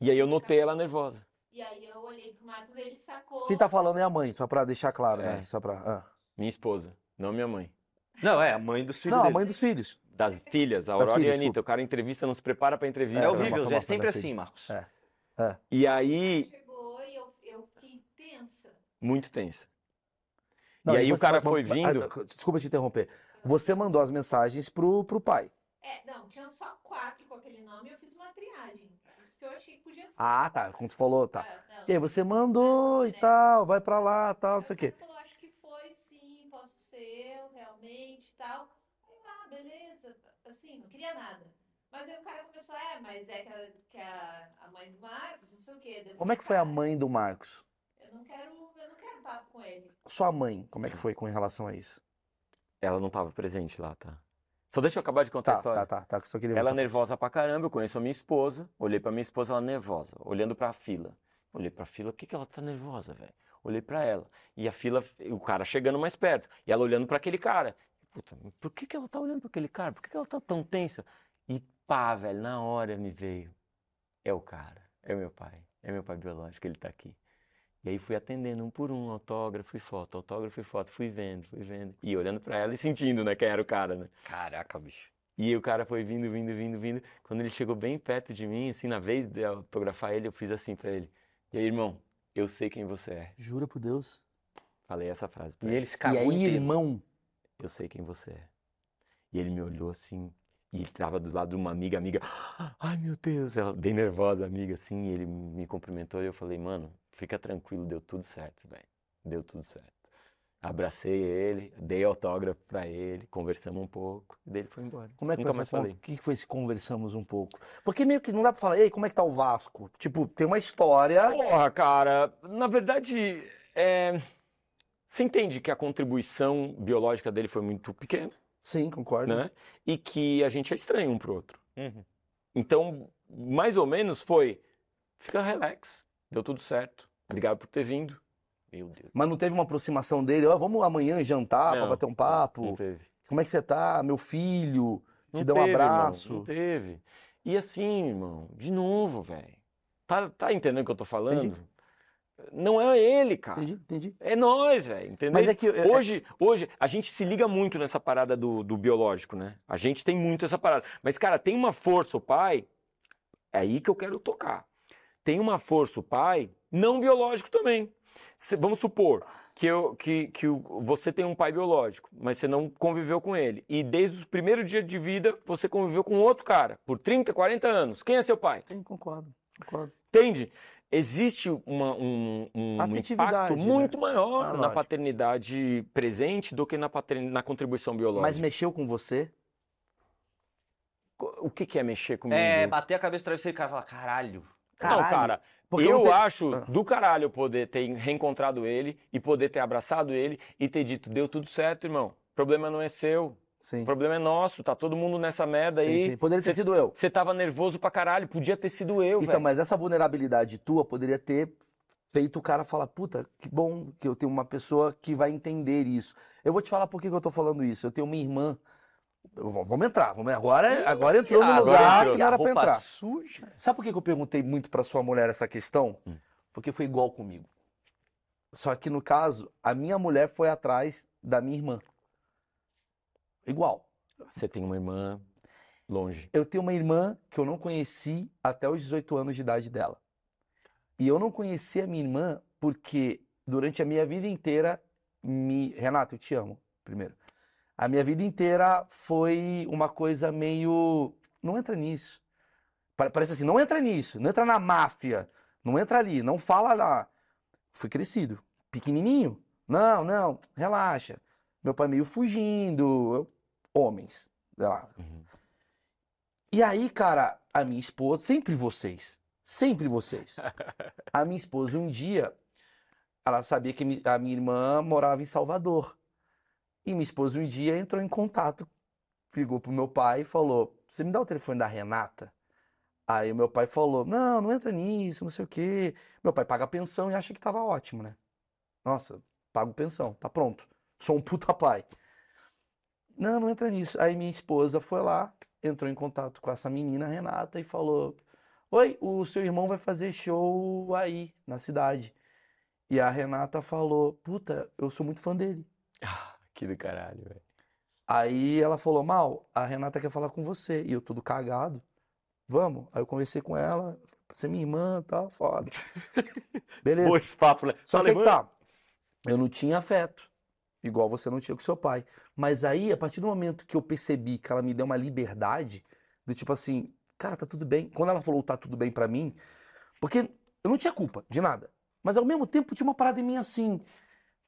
E aí eu notei ela nervosa. E aí eu olhei pro Marcos, ele sacou. Quem tá falando é a mãe, só pra deixar claro, É. né? Só pra. ah. Minha esposa, não minha mãe. Não, é a mãe dos filhos Não, a dele. mãe dos filhos. Das filhas, a Aurora filhas, e a Anitta. O cara entrevista, não se prepara pra entrevista. É É, horrível, foi é sempre assim. Marcos. É. E aí, Chegou e eu, eu muito tensa. Não, e aí o cara mas- foi mas- vindo. ah, Desculpa te interromper. Você mandou as mensagens pro, pro pai. É, não, tinham só quatro com aquele nome e eu fiz uma triagem. Por isso que eu achei que podia ser. Ah, tá. Como você falou, tá. Ah, não. E aí você mandou e tal, vai pra lá, tal, não sei o quê. Falou, acho que foi sim, posso ser eu, realmente e tal. Queria nada. Mas aí o cara começou, é, mas é que a, que a, a mãe do Marcos, não sei o quê. Como é que foi a "Cara, mãe do Marcos? Eu não quero, eu não quero papo com ele. Sua mãe, como é que foi com relação a isso? Ela não tava presente lá, tá? Só deixa eu acabar de contar a Tá, história. tá, tá, tá. Só queria Ela essa- nervosa pra caramba, eu conheço a minha esposa, olhei pra minha esposa, ela nervosa, olhando pra fila. Olhei pra fila, por que que ela tá nervosa, velho? Olhei pra ela. E a fila, o cara chegando mais perto, e ela olhando pra aquele cara. Puta, por que que ela tá olhando pra aquele cara? Por que que ela tá tão tensa? E pá, velho, na hora me veio. É o cara, é o meu pai, é meu pai biológico, ele tá aqui. E aí fui atendendo um por um, autógrafo e foto, autógrafo e foto, fui vendo, fui vendo. E olhando pra ela e sentindo, né, quem era o cara, né? Caraca, bicho. E o cara foi vindo, vindo, vindo, vindo. Quando ele chegou bem perto de mim, assim, na vez de autografar ele, eu fiz assim pra ele. E aí, irmão, eu sei quem você é. Jura por Deus. Falei essa frase pra E ele. ele se E aí, inteiro. irmão, Eu sei quem você é. E ele me olhou assim, e ele tava do lado de uma amiga, amiga. Ai, meu Deus, ela bem nervosa, amiga, assim. E ele me cumprimentou e eu falei, mano, fica tranquilo, deu tudo certo, velho. Deu tudo certo. Abracei ele, dei autógrafo pra ele, conversamos um pouco, e daí ele foi embora. como é que Nunca foi mais falei. O que que foi se conversamos um pouco? Porque meio que não dá pra falar, ei, como é que tá o Vasco? Tipo, tem uma história. Porra, cara, na verdade, é, você entende que a contribuição biológica dele foi muito pequena, Sim, concordo. né? E que a gente é estranho um pro outro. Uhum. Então, mais ou menos foi, fica relax, deu tudo certo, obrigado por ter vindo. Meu Deus. Mas não teve uma aproximação dele, ó, vamos amanhã jantar pra Não, bater um Não papo. teve. Como é que você tá, meu filho? Te Não dá um teve, irmão, abraço. não teve. E assim, irmão, de novo, velho. Tá, tá entendendo o que eu tô falando? Não é ele, cara. Entendi, entendi. É nós, velho, entendeu? Mas é que é- Hoje, hoje, a gente se liga muito nessa parada do, do biológico, né? A gente tem muito essa parada. Mas, cara, tem uma força o pai, é aí que eu quero tocar. Tem uma força o pai, não biológico também. Vamos supor que, eu, que, que você tem um pai biológico, mas você não conviveu com ele. E desde o primeiro dia de vida, você conviveu com outro cara, por 30, 40 anos. Quem é seu pai? Sim, concordo, concordo. Entende? Existe uma- um, um impacto né? muito maior Ah, na lógico. paternidade presente do que na, na contribuição biológica. Mas mexeu com você? O que, que é mexer comigo? É, bater a cabeça no travesseiro e o cara fala, caralho. Não, Caralho. cara, Porque eu não tem- acho Ah. do caralho eu poder ter reencontrado ele e poder ter abraçado ele e ter dito, deu tudo certo, irmão. O problema não é seu, Sim. o problema é nosso, tá todo mundo nessa merda Sim, aí. sim. Poderia ter Cê- sido eu. Você tava nervoso pra caralho, podia ter sido eu, Então, mas essa vulnerabilidade tua poderia ter feito o cara falar, puta, que bom que eu tenho uma pessoa que vai entender isso. Eu vou te falar por que que eu tô falando isso. Eu tenho uma irmã. Vamos entrar, vamos agora, agora entrou no lugar entrou. que não era pra entrar. suja. Sabe por que que eu perguntei muito pra sua mulher essa questão? Hum. Porque foi igual comigo. Só que no caso, a minha mulher foi atrás da minha irmã. Igual. Você tem uma irmã longe. Eu tenho uma irmã que eu não conheci até os 18 anos de idade dela. E eu não conheci a minha irmã porque durante a minha vida inteira me. Renato, eu te amo, primeiro. A minha vida inteira foi uma coisa meio. Não entra nisso. Pa- Parece assim, não entra nisso, não entra na máfia, não entra ali, não fala lá. Fui crescido, pequenininho. Não, não, relaxa. Meu pai meio fugindo, homens, sei lá, Uhum. e aí, cara, a minha esposa, sempre vocês, sempre vocês. A minha esposa, um dia, ela sabia que a minha irmã morava em Salvador. E minha esposa, um dia, entrou em contato, ligou pro meu pai e falou: Você me dá o telefone da Renata? Aí o meu pai falou: Não, não entra nisso, não sei o quê. Meu pai paga pensão e acha que tava ótimo, né? Nossa, pago pensão, tá pronto. Sou um puta pai. Não, não entra nisso. Aí minha esposa foi lá, entrou em contato com essa menina, Renata, e falou: Oi, o seu irmão vai fazer show aí, na cidade. E a Renata falou: Puta, eu sou muito fã dele. Ah, que do caralho, velho. Aí ela falou: Mal, a Renata quer falar com você. E eu todo cagado. Vamos. Aí eu conversei com ela, você é minha irmã, tá? Foda. Beleza. Pô, esse papo, né? Só que aí que tá. Eu não tinha afeto, igual você não tinha com seu pai. Mas aí, a partir do momento que eu percebi que ela me deu uma liberdade, do tipo assim, cara, tá tudo bem. Quando ela falou tá tudo bem pra mim, porque eu não tinha culpa de nada. Mas ao mesmo tempo tinha uma parada em mim assim,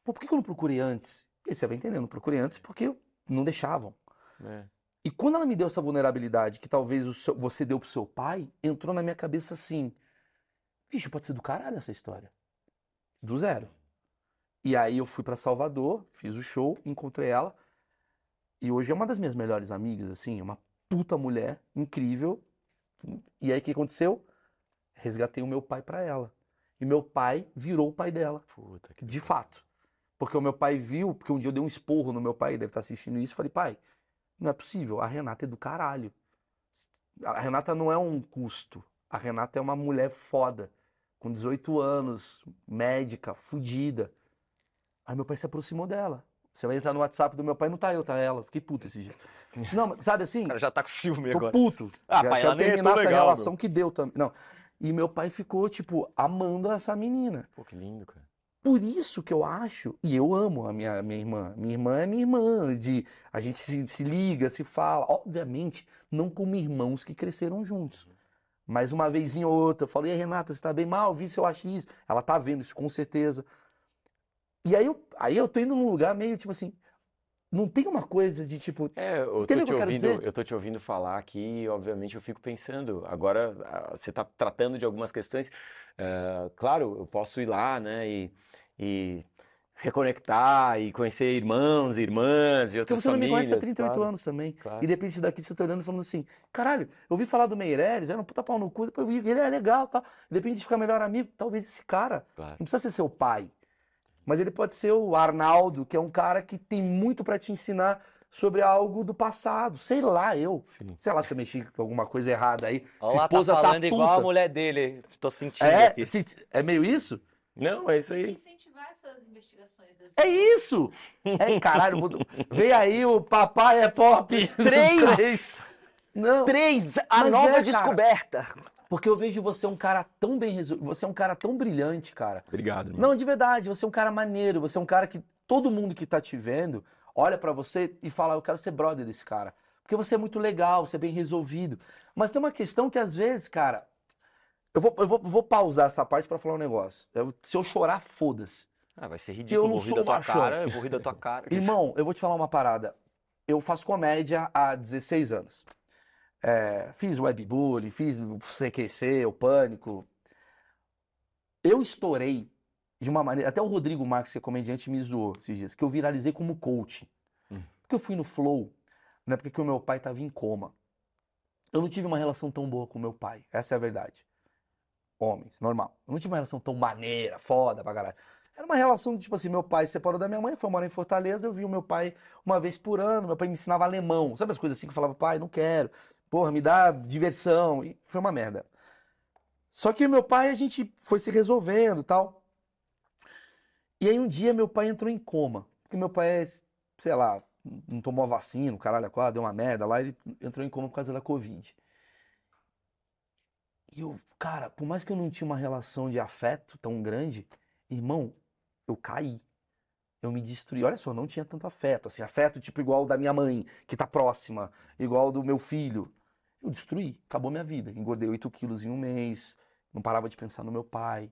pô, por que eu não procurei antes? E aí você vai entendendo, não procurei antes porque não deixavam. É. E quando ela me deu essa vulnerabilidade que talvez o seu- você deu pro seu pai, entrou na minha cabeça assim: bicho, pode ser do caralho essa história. Do zero. E aí eu fui pra Salvador, fiz o show, encontrei ela. E hoje é uma das minhas melhores amigas, assim, uma puta mulher, incrível. E aí o que aconteceu? Resgatei o meu pai pra ela. E meu pai virou o pai dela. Puta que De fato. Porque o meu pai viu, porque um dia eu dei um esporro no meu pai, ele deve estar assistindo isso, falei, pai, não é possível, a Renata é do caralho. A Renata não é um custo. A Renata é uma mulher foda, com 18 anos, médica, fudida. Aí meu pai se aproximou dela. Você vai entrar no WhatsApp do meu pai, não tá eu, tá ela. Fiquei puto esse dia. Não, mas sabe assim? O cara já tá com ciúme Tô agora. puto. Ah, Já pai, quero ela é terminar tão essa legal, relação que deu também. Não. E meu pai ficou, tipo, amando essa menina. Pô, que lindo, cara. Por isso que eu acho, e eu amo a minha, minha irmã. Minha irmã é minha irmã, de a gente se, se liga, se fala. Obviamente, não como irmãos que cresceram juntos. Mas uma vezinha ou outra, eu falo, e aí, Renata, você tá bem mal? Vi se eu acho isso. Ela tá vendo isso, com certeza. E aí eu, aí eu tô indo num lugar meio tipo assim. Não tem uma coisa de tipo. É, eu tô, te eu ouvindo, eu tô te ouvindo falar aqui e, obviamente, eu fico pensando. Agora, ah, você está tratando de algumas questões. eh, claro, eu posso ir lá, né, e, e reconectar e conhecer irmãos, irmãs de Porque outras você não me famílias. conhece há 38 claro, anos também. claro. E de repente daqui você tá olhando e falando assim, caralho, eu ouvi falar do Meireles, era um puta pau no cu, depois eu vi que ele é legal e tal. E de repente a gente fica melhor amigo, talvez esse cara Claro. não precisa ser seu pai, mas ele pode ser o Arnaldo, que é um cara que tem muito pra te ensinar sobre algo do passado. Sei lá, eu. Sim. Sei lá se eu mexi com alguma coisa errada aí. Olha Sua lá, esposa tá tá falando igual a mulher dele. Tô sentindo É, aqui. é meio isso? Não, é isso aí. Incentivar essas investigações das É isso! É, caralho, mudou. Vem aí o Papai é Pop. Três! Não. Três! A Mas nova é, cara. Porque eu vejo você um cara tão bem resolvido, você é um cara tão brilhante, cara. Obrigado, irmão. Não, de verdade, você é um cara maneiro, você é um cara que todo mundo que tá te vendo olha pra você e fala, eu quero ser brother desse cara. Porque você é muito legal, você é bem resolvido. Mas tem uma questão que às vezes, cara, eu vou, eu vou, vou pausar essa parte pra falar um negócio. Eu- se eu chorar, foda-se. Ah, vai ser Eu ridículo. não Vou rir sou da tua machão. cara, eu vou rir da tua cara. Irmão, eu vou te falar uma parada. Eu faço comédia há 16 anos. É, fiz webbullying, fiz o CQC, o Pânico. Eu estourei de uma maneira. Até o Rodrigo Marques, que é comediante, me zoou esses dias, que eu viralizei como coach. Hum. Porque eu fui no Flow, na época que o meu pai estava em coma. Eu não tive uma relação tão boa com meu pai. Essa é a verdade. Homens, normal. Eu não tive uma relação tão maneira, foda pra caralho. Era uma relação, tipo assim, meu pai se separou da minha mãe, foi morar em Fortaleza, eu vi o meu pai uma vez por ano, meu pai me ensinava alemão. Sabe as coisas assim que eu falava, pai, não quero. Porra, me dá diversão. E foi uma merda. Só que meu pai, a gente foi se resolvendo tal. E aí um dia meu pai entrou em coma. Porque meu pai é, sei lá, não tomou a vacina, o caralho, quadra, deu uma merda lá, ele entrou em coma por causa da Covid. E eu, cara, por mais que eu não tinha uma relação de afeto tão grande, irmão, eu caí. Eu me destruí. Olha só, não tinha tanto afeto. Assim, afeto tipo igual da minha mãe, que tá próxima, igual do meu filho. Eu destruí, acabou minha vida. Engordei 8 quilos em um mês, não parava de pensar no meu pai.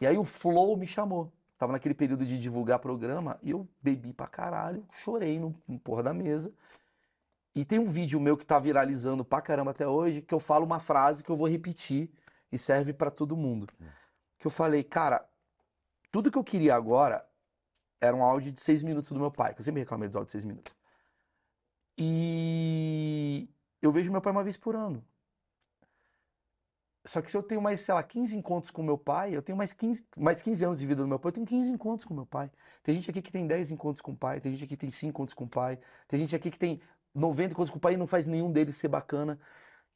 E aí o Flow me chamou. Tava naquele período de divulgar programa e eu bebi pra caralho, chorei no, no porra da mesa. E tem um vídeo meu que tá viralizando pra caramba até hoje, que eu falo uma frase que eu vou repetir e serve pra todo mundo. Que eu falei, cara, tudo que eu queria agora era um áudio de seis minutos do meu pai, que eu sempre reclamei dos áudios de seis minutos. E eu vejo meu pai uma vez por ano. Só que se eu tenho mais, sei lá, 15 encontros com meu pai, eu tenho mais 15, mais 15 anos de vida do meu pai, eu tenho 15 encontros com meu pai. Tem gente aqui que tem 10 encontros com o pai, tem gente aqui que tem 5 encontros com o pai, tem gente aqui que tem 90 encontros com o pai e não faz nenhum deles ser bacana.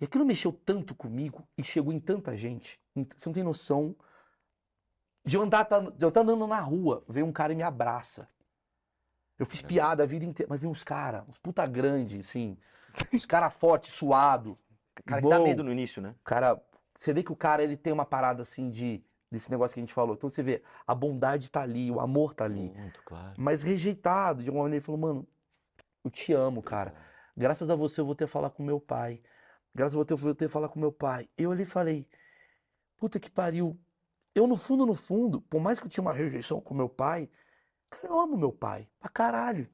E aquilo mexeu tanto comigo e chegou em tanta gente. Você não tem noção de eu andar, tá- de eu estar andando na rua, veio um cara e me abraça. Eu fiz piada a vida inteira, mas veio uns caras, uns puta grande, assim, uns cara forte, suado. Cara que dá medo no início, né? Cara, você vê que o cara ele tem uma parada assim de desse negócio que a gente falou. Então você vê, a bondade tá ali, o amor tá ali. Muito claro. Mas rejeitado, de alguma maneira, ele falou, mano, eu te amo, cara. Graças a você eu vou ter falar com meu pai. Graças a você eu vou ter falar com meu pai. Eu ali falei, puta que pariu. Eu, no fundo, no fundo, por mais que eu tinha uma rejeição com meu pai, cara, eu amo meu pai, pra caralho.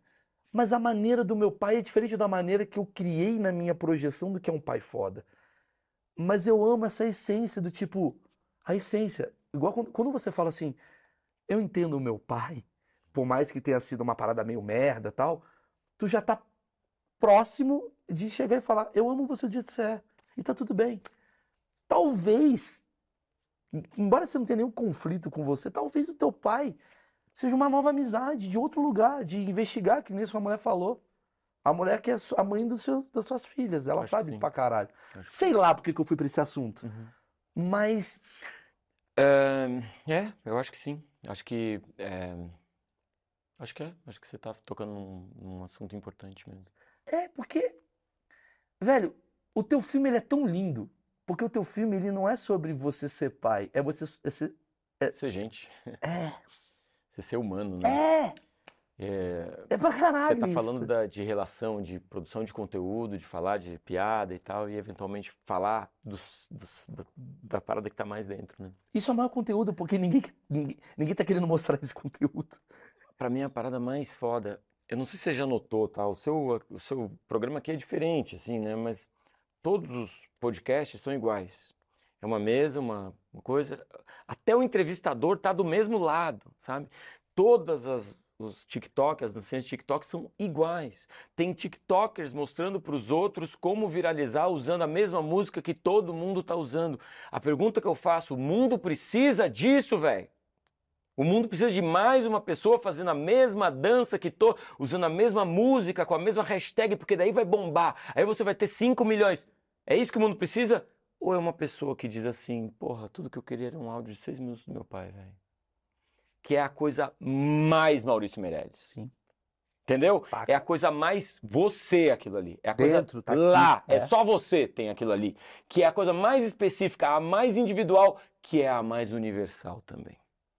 Mas a maneira do meu pai é diferente da maneira que eu criei na minha projeção do que é um pai foda. Mas eu amo essa essência do tipo, a essência. Igual quando, quando você fala assim, eu entendo o meu pai, por mais que tenha sido uma parada meio merda tal, tu já tá próximo de chegar e falar, eu amo você do jeito que você é. E tá tudo bem. Talvez, embora você não tenha nenhum conflito com você, talvez o teu pai seja uma nova amizade de outro lugar, de investigar, que nem sua mulher falou. A mulher que é a mãe seus, das suas filhas, ela Acho sabe pra caralho. Acho Sei lá porque que eu fui pra esse assunto, Uhum. mas Ahn, é, eu acho que sim. Acho que. é, acho que é. Acho que você tá tocando num, num assunto importante mesmo. é porque, velho, o teu filme ele é tão lindo, porque o teu filme ele não é sobre você ser pai, é você é ser, Ser gente, é, você ser humano, né? é, É, é pra Você caralho tá isso. falando da- de relação, de produção de conteúdo, de falar de piada e tal, e eventualmente falar dos, dos- da, da parada que tá mais dentro, né? Isso é o maior conteúdo, porque ninguém, ninguém, ninguém tá querendo mostrar esse conteúdo. Pra mim, a parada mais foda, eu não sei se você já notou, tá? O seu, o seu programa aqui é diferente, assim, né? Mas todos os podcasts são iguais. É uma mesa, uma, uma coisa. Até o entrevistador tá do mesmo lado, sabe? Todas as os TikTok, as dancinhas de TikTok são iguais. Tem TikTokers mostrando para os outros como viralizar usando a mesma música que todo mundo tá usando. A pergunta que eu faço, o mundo precisa disso, velho? O mundo precisa de mais uma pessoa fazendo a mesma dança que tô, usando a mesma música, com a mesma hashtag, porque daí vai bombar. Aí você vai ter 5 milhões. É isso que o mundo precisa? Ou é uma pessoa que diz assim, porra, tudo que eu queria era um áudio de 6 minutos do meu pai, velho. Que é a coisa mais Maurício Meirelles. Sim. Entendeu? Paca. É a coisa mais você aquilo ali. É a coisa Dentro, tá aqui, lá. É é. só você tem aquilo ali. Que é a coisa mais específica, a mais individual, que é a mais universal também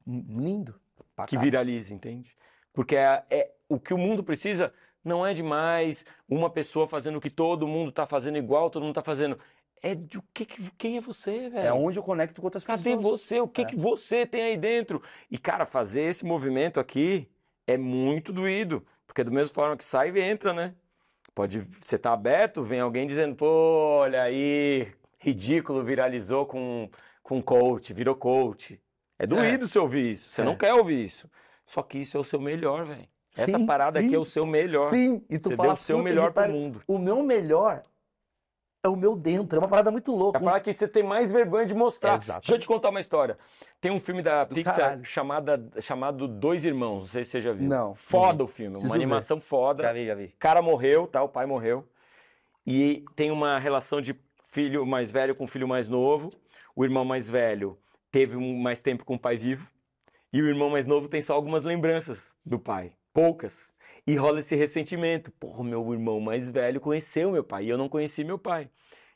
Lindo. Pra que viralize, entende? Porque é, é- o que o mundo precisa não é de mais uma pessoa fazendo o que todo mundo tá fazendo igual, todo mundo tá fazendo. É de o que, que- quem é você, velho? É onde eu conecto com outras Cadê pessoas. você? O que, É. que você tem aí dentro? E, cara, fazer esse movimento aqui é muito doído. Porque, do mesmo forma que sai, entra, né? Pode, você tá aberto, vem alguém dizendo, pô, olha aí, ridículo, viralizou com, com coach, virou coach. É doído você ouvir isso. Você É. não quer ouvir isso. Só que isso é o seu melhor, velho. Essa Sim, parada aqui sim. é o seu melhor. Sim, e tu Você fala deu o seu "Puta que melhor pro pariu". mundo. O meu melhor é o meu dentro. É uma parada muito É louca. a parada que você tem mais vergonha de mostrar. Exatamente. Deixa eu te contar uma história. Tem um filme da Do Pixar caralho. chamada, chamado Dois Irmãos, não sei se você já viu. Não, Foda não o filme, Preciso uma ver. animação foda. Já vi, já vi. O cara morreu, tá? O pai morreu. E tem uma relação de filho mais velho com filho mais novo. O irmão mais velho teve mais tempo com o pai vivo. E o irmão mais novo tem só algumas lembranças do pai. Poucas. E rola esse ressentimento. Porra, meu irmão mais velho conheceu meu pai e eu não conheci meu pai.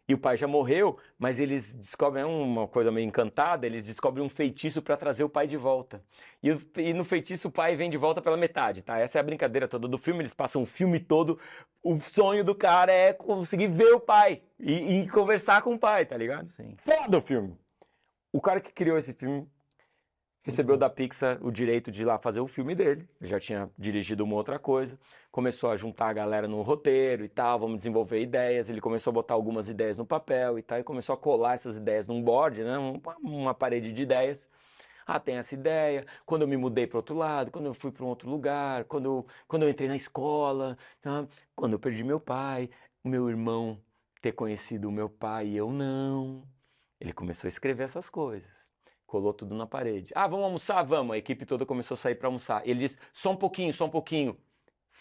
E o pai já morreu, mas eles descobrem é uma coisa meio encantada, eles descobrem um feitiço para trazer o pai de volta. E, e no feitiço o pai vem de volta pela metade, tá? Essa é a brincadeira toda do filme, eles passam o filme todo, o sonho do cara é conseguir ver o pai e, e conversar com o pai, tá ligado? Sim. Foda o filme! O cara que criou esse filme recebeu da Pixar o direito de ir lá fazer o filme dele. Ele já tinha dirigido uma outra coisa. Começou a juntar a galera no roteiro e tal, vamos desenvolver ideias. Ele começou a botar algumas ideias no papel e tal, e começou a colar essas ideias num board, né? Uma, parede de ideias. Ah, tem essa ideia. Quando eu me mudei para outro lado, quando eu fui para um outro lugar, quando eu, quando eu entrei na escola, tá? quando eu perdi meu pai, o meu irmão ter conhecido o meu pai e eu não. Ele começou a escrever essas coisas. Colou tudo na parede. Ah, vamos almoçar? Vamos. A equipe toda começou a sair para almoçar. Ele disse: só um pouquinho, só um pouquinho.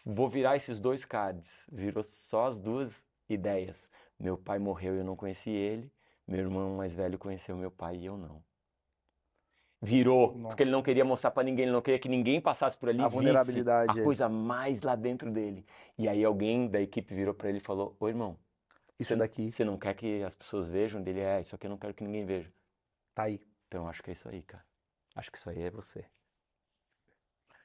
Vou virar esses dois cards. Virou só as duas ideias. Meu pai morreu e eu não conheci ele. Meu irmão mais velho conheceu meu pai e eu não. Virou, Nossa. porque ele não queria mostrar para ninguém, ele não queria que ninguém passasse por ali A vulnerabilidade. a coisa mais lá dentro dele. E aí alguém da equipe virou para ele e falou: Ô irmão, Isso você, daqui você não quer que as pessoas vejam? Dele é, isso aqui eu não quero que ninguém veja. tá aí. Então acho que é isso aí, cara. Acho que isso aí é você.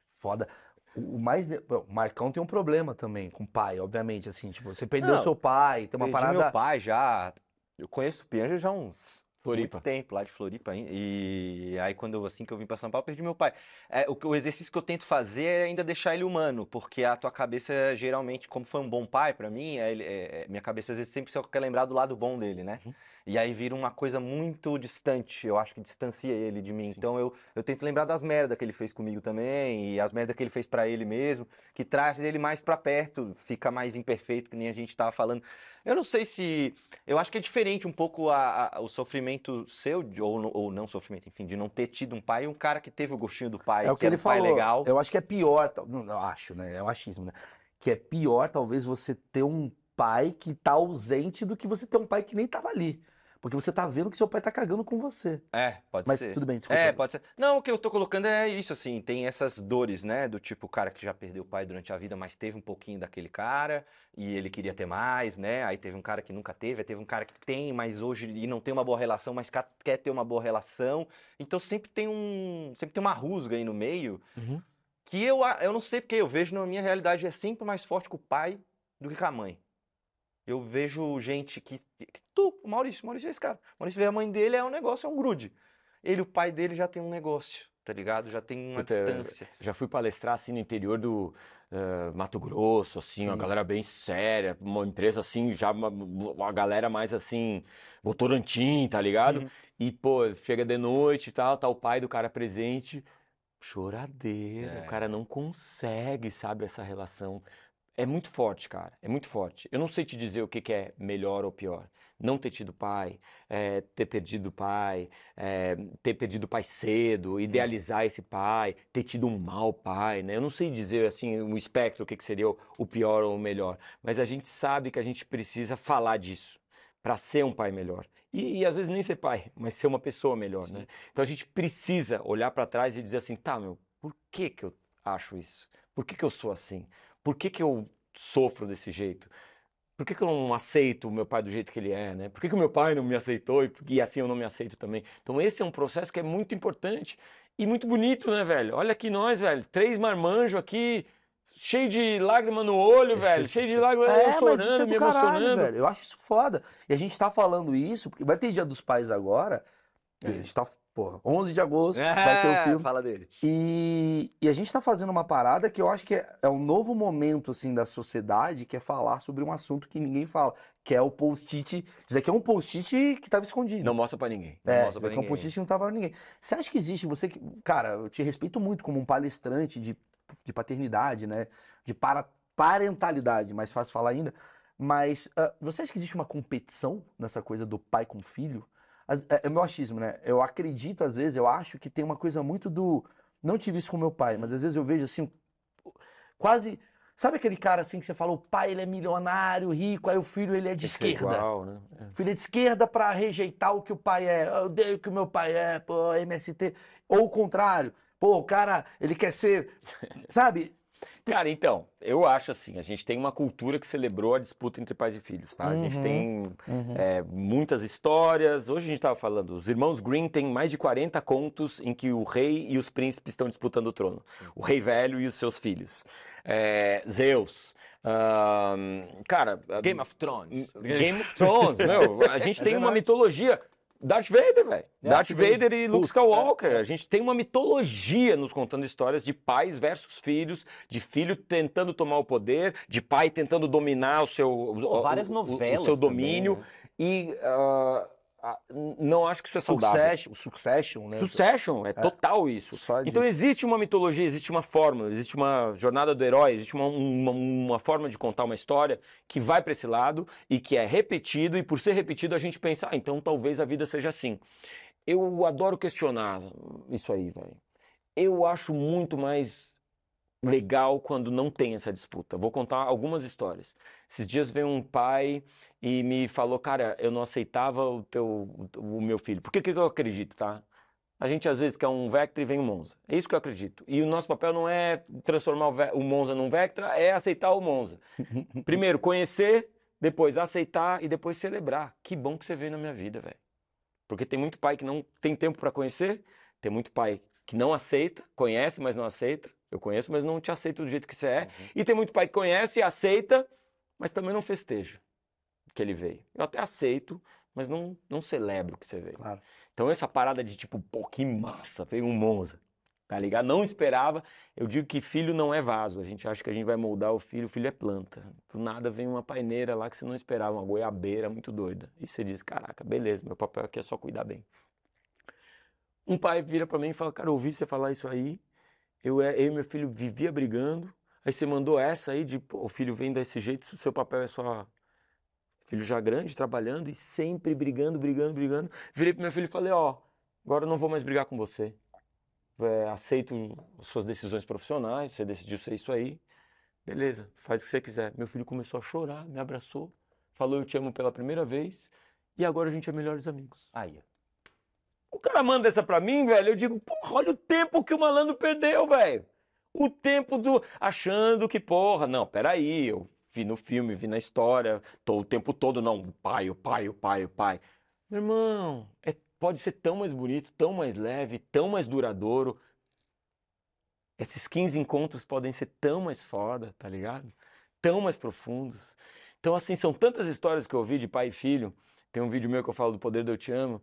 Foda. O mais. bom, O Marcão tem um problema também com o pai, obviamente. Assim, tipo, você perdeu Não, seu pai, tem uma Perdi parada. meu pai já. Eu conheço o Pianja já há uns Floripa. muito tempo, lá de Floripa. hein? E aí, quando assim que eu vim pra São Paulo, perdi meu pai. É, o, o exercício que eu tento fazer é ainda deixar ele humano, porque a tua cabeça, geralmente, como foi um bom pai pra mim, é é- é- minha cabeça às vezes sempre só quer lembrar do lado bom dele, né? E aí vira uma coisa muito distante, eu acho que distancia ele de mim. Sim. Então eu, eu tento lembrar das merdas que ele fez comigo também, e as merdas que ele fez pra ele mesmo, que traz ele mais pra perto, fica mais imperfeito, que nem a gente tava falando. Eu não sei se. Eu acho que é diferente um pouco a- a- o sofrimento seu, de- ou, não- ou não sofrimento, enfim, de não ter tido um pai, e um cara que teve o gostinho do pai, É o que era ele um pai falou. legal. Eu acho que é pior, não, eu acho, né? É o achismo, né? Que é pior, talvez, você ter um pai que tá ausente do que você ter um pai que nem tava ali. Porque você tá vendo que seu pai tá cagando com você. É, pode Mas ser. tudo bem, desculpa. É, pode ser. Não, o que eu tô colocando é isso, assim, tem essas dores, né? Do tipo, o cara que já perdeu o pai durante a vida, mas teve um pouquinho daquele cara, e ele queria ter mais, né? Aí teve um cara que nunca teve, aí teve um cara que tem, mas hoje e não tem uma boa relação, mas quer ter uma boa relação. Então sempre tem um. Sempre tem uma rusga aí no meio, Uhum. que eu, eu não sei porque eu vejo na minha realidade é sempre mais forte com o pai do que com a mãe. Eu vejo gente que. que tu, o Maurício, o Maurício é esse cara. O Maurício vê a mãe dele, é um negócio, é um grude. Ele, o pai dele, já tem um negócio, tá ligado? Já tem uma Puta, distância. Já fui palestrar assim no interior do eh, Mato Grosso, assim, uma Sim. galera bem séria, uma empresa assim, já uma, uma galera mais assim, Votorantim, tá ligado? Uhum. E, pô, chega de noite e tal, tá o pai do cara presente, choradeira, É. o cara não consegue, sabe, essa relação. É muito forte, cara, é muito forte. Eu não sei te dizer o que que é melhor ou pior. Não ter tido pai, eh, ter perdido pai, eh, ter perdido o pai cedo, idealizar esse pai, ter tido um mau pai, né? Eu não sei dizer assim o espectro, o que que seria o, o pior ou o melhor, mas a gente sabe que a gente precisa falar disso para ser um pai melhor. E, e às vezes nem ser pai, mas ser uma pessoa melhor, né? Então a gente precisa olhar para trás e dizer assim, tá, meu, por que que eu acho isso? Por que que eu sou assim? Por que que eu sofro desse jeito? Por que que eu não aceito o meu pai do jeito que ele é, né? Por que que o meu pai não me aceitou e, e assim eu não me aceito também? Então esse é um processo que é muito importante e muito bonito, né, velho? Olha aqui nós, velho, três marmanjos aqui, cheio de lágrima no olho, velho, cheio de lágrima, É, mas isso chorando, é me caralho, emocionando. velho. Eu acho isso foda. E a gente tá falando isso, porque vai ter Dia dos Pais agora. É. A gente tá, porra, 11 de agosto, vai ter o É, filme. Fala dele. E, e a gente tá fazendo uma parada que eu acho que é, é um novo momento, assim, da sociedade, que é falar sobre um assunto que ninguém fala, que é o post-it. Isso aqui é um post-it que tava escondido. Não mostra pra ninguém. Não É, mostra pra aqui é um ninguém. post-it que não tava pra ninguém. Você acha que existe, você que... Cara, eu te respeito muito como um palestrante de, de paternidade, né? De para, parentalidade, mais fácil falar ainda. Mas ah, você acha que existe uma competição nessa coisa do pai com filho? As- é, é meu achismo, né? Eu acredito, às vezes, eu acho que tem uma coisa muito do. Não tive isso com meu pai, mas às vezes eu vejo assim, quase. Sabe aquele cara assim que você fala, o pai ele é milionário, rico, aí o filho ele é de que ser esquerda. igual, né? É. O filho é de esquerda pra rejeitar o que o pai é. Eu odeio o que o meu pai é, pô, MST. Ou o contrário. Pô, o cara, ele quer ser. Sabe? Cara, então, eu acho assim, a gente tem uma cultura que celebrou a disputa entre pais e filhos, tá? A gente Uhum. tem é, muitas histórias. Hoje a gente estava falando, os irmãos Green têm mais de 40 contos em que o rei e os príncipes estão disputando o trono. O rei velho e os seus filhos. É, Zeus. cara, Game of Thrones. Game of Thrones, meu. A gente tem uma mitologia. Darth Vader, velho. Darth Darth Vader. Vader e Luke Putz, Skywalker. A gente tem uma mitologia nos contando histórias de pais versus filhos, de filho tentando tomar o poder, de pai tentando dominar o seu, o- Pô, várias o- o- novelas o seu também, domínio. né? E ah, ah, não acho que isso é saudável. Succession, Succession, né? Succession, é total isso. Só Então disso. existe uma mitologia, existe uma fórmula, existe uma jornada do herói, existe uma, uma, uma forma de contar uma história que vai para esse lado e que é repetido, e por ser repetido a gente pensa, ah, então talvez a vida seja assim. Eu adoro questionar isso aí, velho. Eu acho muito mais legal quando não tem essa disputa. Vou contar algumas histórias. Esses dias veio um pai e me falou, cara, eu não aceitava o teu, o meu filho. Por que que eu acredito, tá? A gente às vezes quer um Vectra e vem um Monza. É isso que eu acredito. E o nosso papel não é transformar o, o Monza num Vectra, é aceitar o Monza. Primeiro, conhecer, depois aceitar e depois celebrar. Que bom que você veio na minha vida, velho. Porque tem muito pai que não tem tempo para conhecer, tem muito pai que não aceita, conhece, mas não aceita. Eu conheço, mas não te aceito do jeito que você é. Uhum. E tem muito pai que conhece, aceita, mas também não festeja que ele veio. Eu até aceito, mas não, não celebro que você veio. Claro. Então essa parada de tipo, pô, que massa, veio um Monza, tá ligado? Não esperava. Eu digo que filho não é vaso. A gente acha que a gente vai moldar o filho, o filho é planta. Do nada vem uma paineira lá que você não esperava, uma goiabeira muito doida. E você diz, caraca, beleza, meu papel aqui é só cuidar bem. Um pai vira pra mim e fala, cara, eu ouvi você falar isso aí. Eu, é- eu e meu filho vivia brigando. Aí você mandou essa aí de, pô, o filho vem desse jeito, o seu papel é só filho já grande, trabalhando e sempre brigando, brigando, brigando. Virei pro meu filho e falei, ó, agora eu não vou mais brigar com você. É, aceito as suas decisões profissionais, você decidiu ser isso aí. Beleza, faz o que você quiser. Meu filho começou a chorar, me abraçou, falou eu te amo pela primeira vez e agora a gente é melhores amigos. Aí. O cara manda essa pra mim, velho, eu digo, porra, olha o tempo que o malandro perdeu, velho. O tempo do. achando que, porra, não, peraí, eu vi no filme, vi na história, tô o tempo todo, não, o pai, o pai, o pai, o pai. Meu irmão, é, pode ser tão mais bonito, tão mais leve, tão mais duradouro. Esses 15 encontros podem ser tão mais foda, tá ligado? Tão mais profundos. Então, assim, são tantas histórias que eu ouvi de pai e filho. Tem um vídeo meu que eu falo do poder do eu te amo.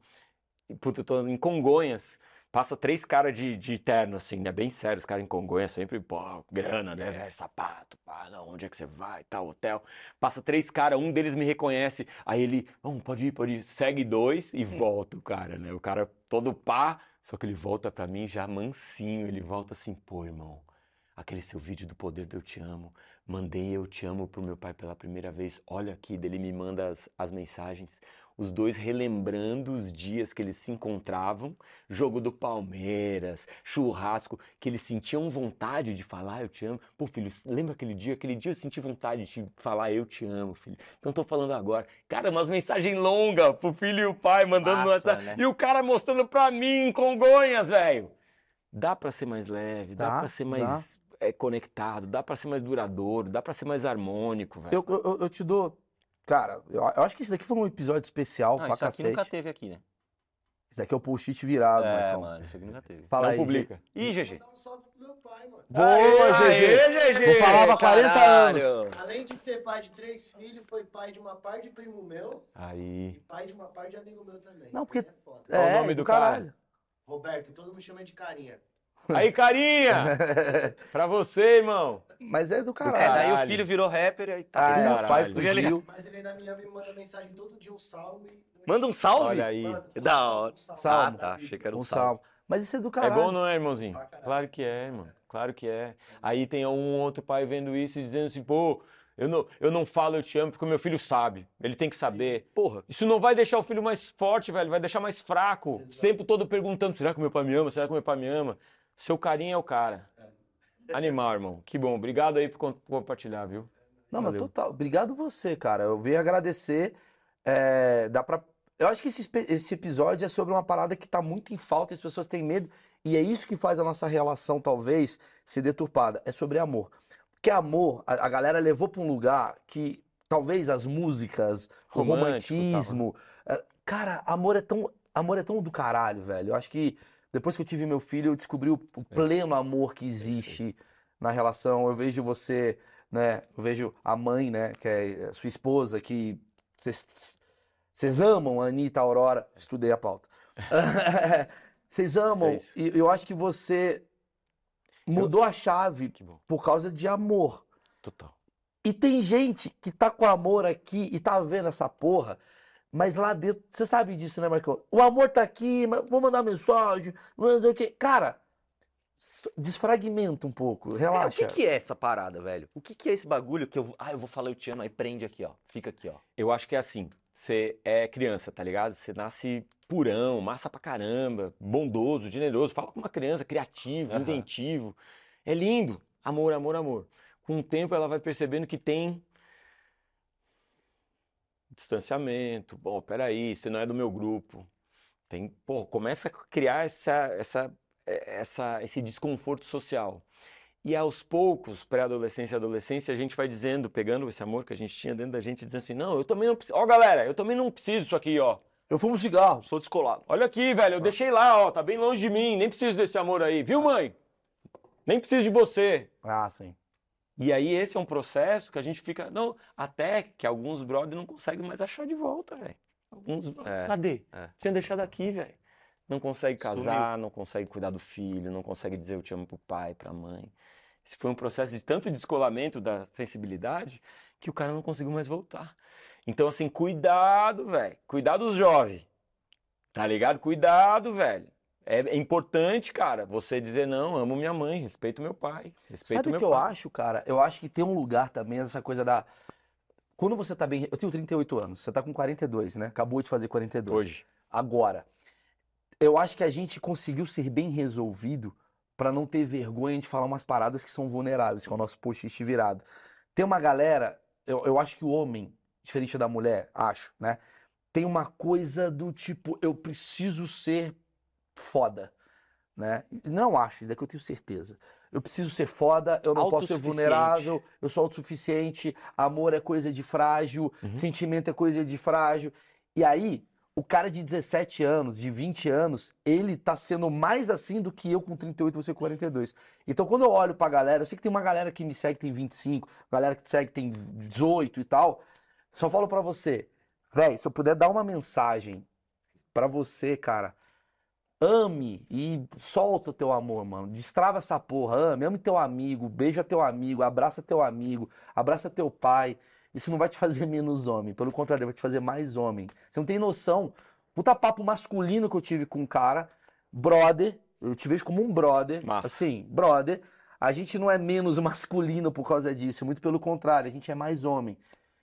E, puta, eu tô em Congonhas. Passa três caras de, de terno, assim, né? Bem sério, os caras em Congonhas sempre, pô, grana, né, velho? Sapato, pá, não, onde é que você vai, tal, hotel. Passa três caras, um deles me reconhece. Aí ele, vamos, pode ir, pode ir. Segue dois e volta o cara, né? O cara todo pá, só que ele volta pra mim já mansinho. Ele volta assim, pô, irmão, aquele seu vídeo do poder do eu te amo. Mandei eu te amo pro meu pai pela primeira vez. Olha aqui, dele me manda as, as mensagens. Os dois relembrando os dias que eles se encontravam, jogo do Palmeiras, churrasco, que eles sentiam vontade de falar eu te amo. Pô, filho, lembra aquele dia? Aquele dia eu senti vontade de falar eu te amo, filho. Então tô falando agora. Cara, umas mensagens longas pro filho e o pai mandando no WhatsApp. né? E o cara mostrando pra mim em Congonhas, velho. Dá pra ser mais leve, dá, Dá, pra ser dá. mais é, conectado, dá pra ser mais duradouro, dá pra ser mais harmônico, velho. Eu, eu, eu te dou. Cara, eu, eu acho que esse daqui foi um episódio especial Não, pra isso aqui cacete. nunca teve aqui, né? Esse daqui é o post-it virado, É, Marcão. mano, isso aqui nunca teve. Fala Não aí, publica. Ih, GG. Vou dar um salve pro meu pai, mano. Boa, GG! Não falava há 40 anos. Caralho. Além de ser pai de três filhos, foi pai de uma par de primo meu e Aí. pai de uma par de amigo meu também. Não, porque- É foda. Qual o É, nome do do cara? caralho. Roberto, todo mundo chama de carinha. Aí, carinha! pra você, irmão. Mas é do É, caralho. daí o filho virou rapper e Ah, tá. é, o pai fugiu. Mas ele ainda me ama e me manda mensagem todo dia, um salve. Manda um salve? Olha aí. Manda, Que da hora. um salve. Ah, tá. Achei que era um, Um salve. salmo. Mas isso é do É caralho. bom, não é, irmãozinho? Caralho. Claro que é, irmão. Claro que é. Aí tem um outro pai vendo isso e dizendo assim, pô, eu não, eu não falo eu te amo porque o meu filho sabe. Ele tem que saber. Porra. Isso não vai deixar o filho mais forte, velho. Vai deixar mais fraco. O tempo todo perguntando: será que meu pai me ama? Será que meu pai me ama? Seu carinho é o cara. Animal, irmão. Que bom. Obrigado aí por com- compartilhar, viu? Não, mas Valeu. total. Obrigado você, cara. Eu venho agradecer. É, dá pra... Eu acho que esse, esse episódio é sobre uma parada que tá muito em falta, as pessoas têm medo, e é isso que faz a nossa relação, talvez, ser deturpada. É sobre amor. Porque amor, a, a galera levou pra um lugar que talvez as músicas, o Romântico tal, né? romantismo. é, cara, amor é tão. Amor é tão do caralho, velho. Eu acho que depois que eu tive meu filho, eu descobri o, É. o pleno amor que existe na relação. Eu vejo você, né? Eu vejo a mãe, né? Que é a sua esposa, que vocês amam a Anitta, a Aurora. Estudei a pauta. Vocês amam. Isso. E eu acho que você mudou a chave por causa de amor. Total. E tem gente que tá com amor aqui e tá vendo essa porra, mas lá dentro, você sabe disso, né, Marcão? O amor tá aqui, mas vou mandar mensagem, não sei o quê. Cara, desfragmenta um pouco, É, o relaxa. que, que é essa parada, velho? O que, que é esse bagulho que eu. vou- Ah, eu vou falar eu te amo, aí prende aqui, ó. Fica aqui, ó. Eu acho que é assim. Você é criança, tá ligado? Você nasce purão, massa pra caramba, bondoso, generoso. Fala com uma criança, criativo, Aham. inventivo. É lindo. Amor, amor, amor. Com o tempo ela vai percebendo que tem distanciamento. Bom, peraí, você não é do meu grupo. Tem, pô, começa a criar essa, essa, eh, essa, esse desconforto social. E aos poucos, pré-adolescência e adolescência, a gente vai dizendo, pegando esse amor que a gente tinha dentro da gente, dizendo assim: não, eu também não preciso. Ó, galera, eu também não preciso disso aqui, ó. Eu fumo cigarro. Sou descolado. Olha aqui, velho, eu deixei lá, ó, tá bem longe de mim, nem preciso desse amor aí, viu, mãe? Nem preciso de você. Ah, sim. E aí esse é um processo que a gente fica, não, até que alguns brothers não conseguem mais achar de volta, velho. Alguns, É, cadê? é. Tinha deixado aqui, velho. Não consegue casar, não consegue cuidar do filho, não consegue dizer eu te amo pro pai, pra mãe. Esse foi um processo de tanto descolamento da sensibilidade que o cara não conseguiu mais voltar. Então, assim, cuidado, velho. Cuidado dos jovens. Tá ligado? Cuidado, velho. É, é importante, cara, você dizer não, amo minha mãe, respeito meu pai, respeito Sabe o meu que eu pai. acho, cara? Eu acho que tem um lugar também, essa coisa da. Quando você tá bem. Eu tenho 38 anos, você tá com 42, né? Acabou de fazer 42. Hoje. Agora, eu acho que a gente conseguiu ser bem resolvido pra não ter vergonha de falar umas paradas que são vulneráveis, que é o nosso post-it virado. Tem uma galera, eu, eu acho que o homem, diferente da mulher, acho, né? Tem uma coisa do tipo, eu preciso ser foda, né? Não acho, isso é que eu tenho certeza. Eu preciso ser foda, eu não posso ser vulnerável, eu sou autossuficiente, amor é coisa de frágil, Uhum. sentimento é coisa de frágil. E aí, o cara de 17 anos, de 20 anos, ele tá sendo mais assim do que eu com 38 e você com 42. Então, quando eu olho pra galera, eu sei que tem uma galera que me segue que tem 25, galera que te segue que tem 18 e tal. Só falo pra você, véi, se eu puder dar uma mensagem pra você, cara, ame e solta o teu amor, mano. Destrava essa porra, ame, ame teu amigo, beija teu amigo, abraça teu amigo, abraça teu pai. Isso não vai te fazer menos homem, pelo contrário, vai te fazer mais homem. Você não tem noção. Puta papo masculino que eu tive com um cara, brother, eu te vejo como um brother, Massa. assim, brother. A gente não é menos masculino por causa disso, muito pelo contrário, a gente é mais homem.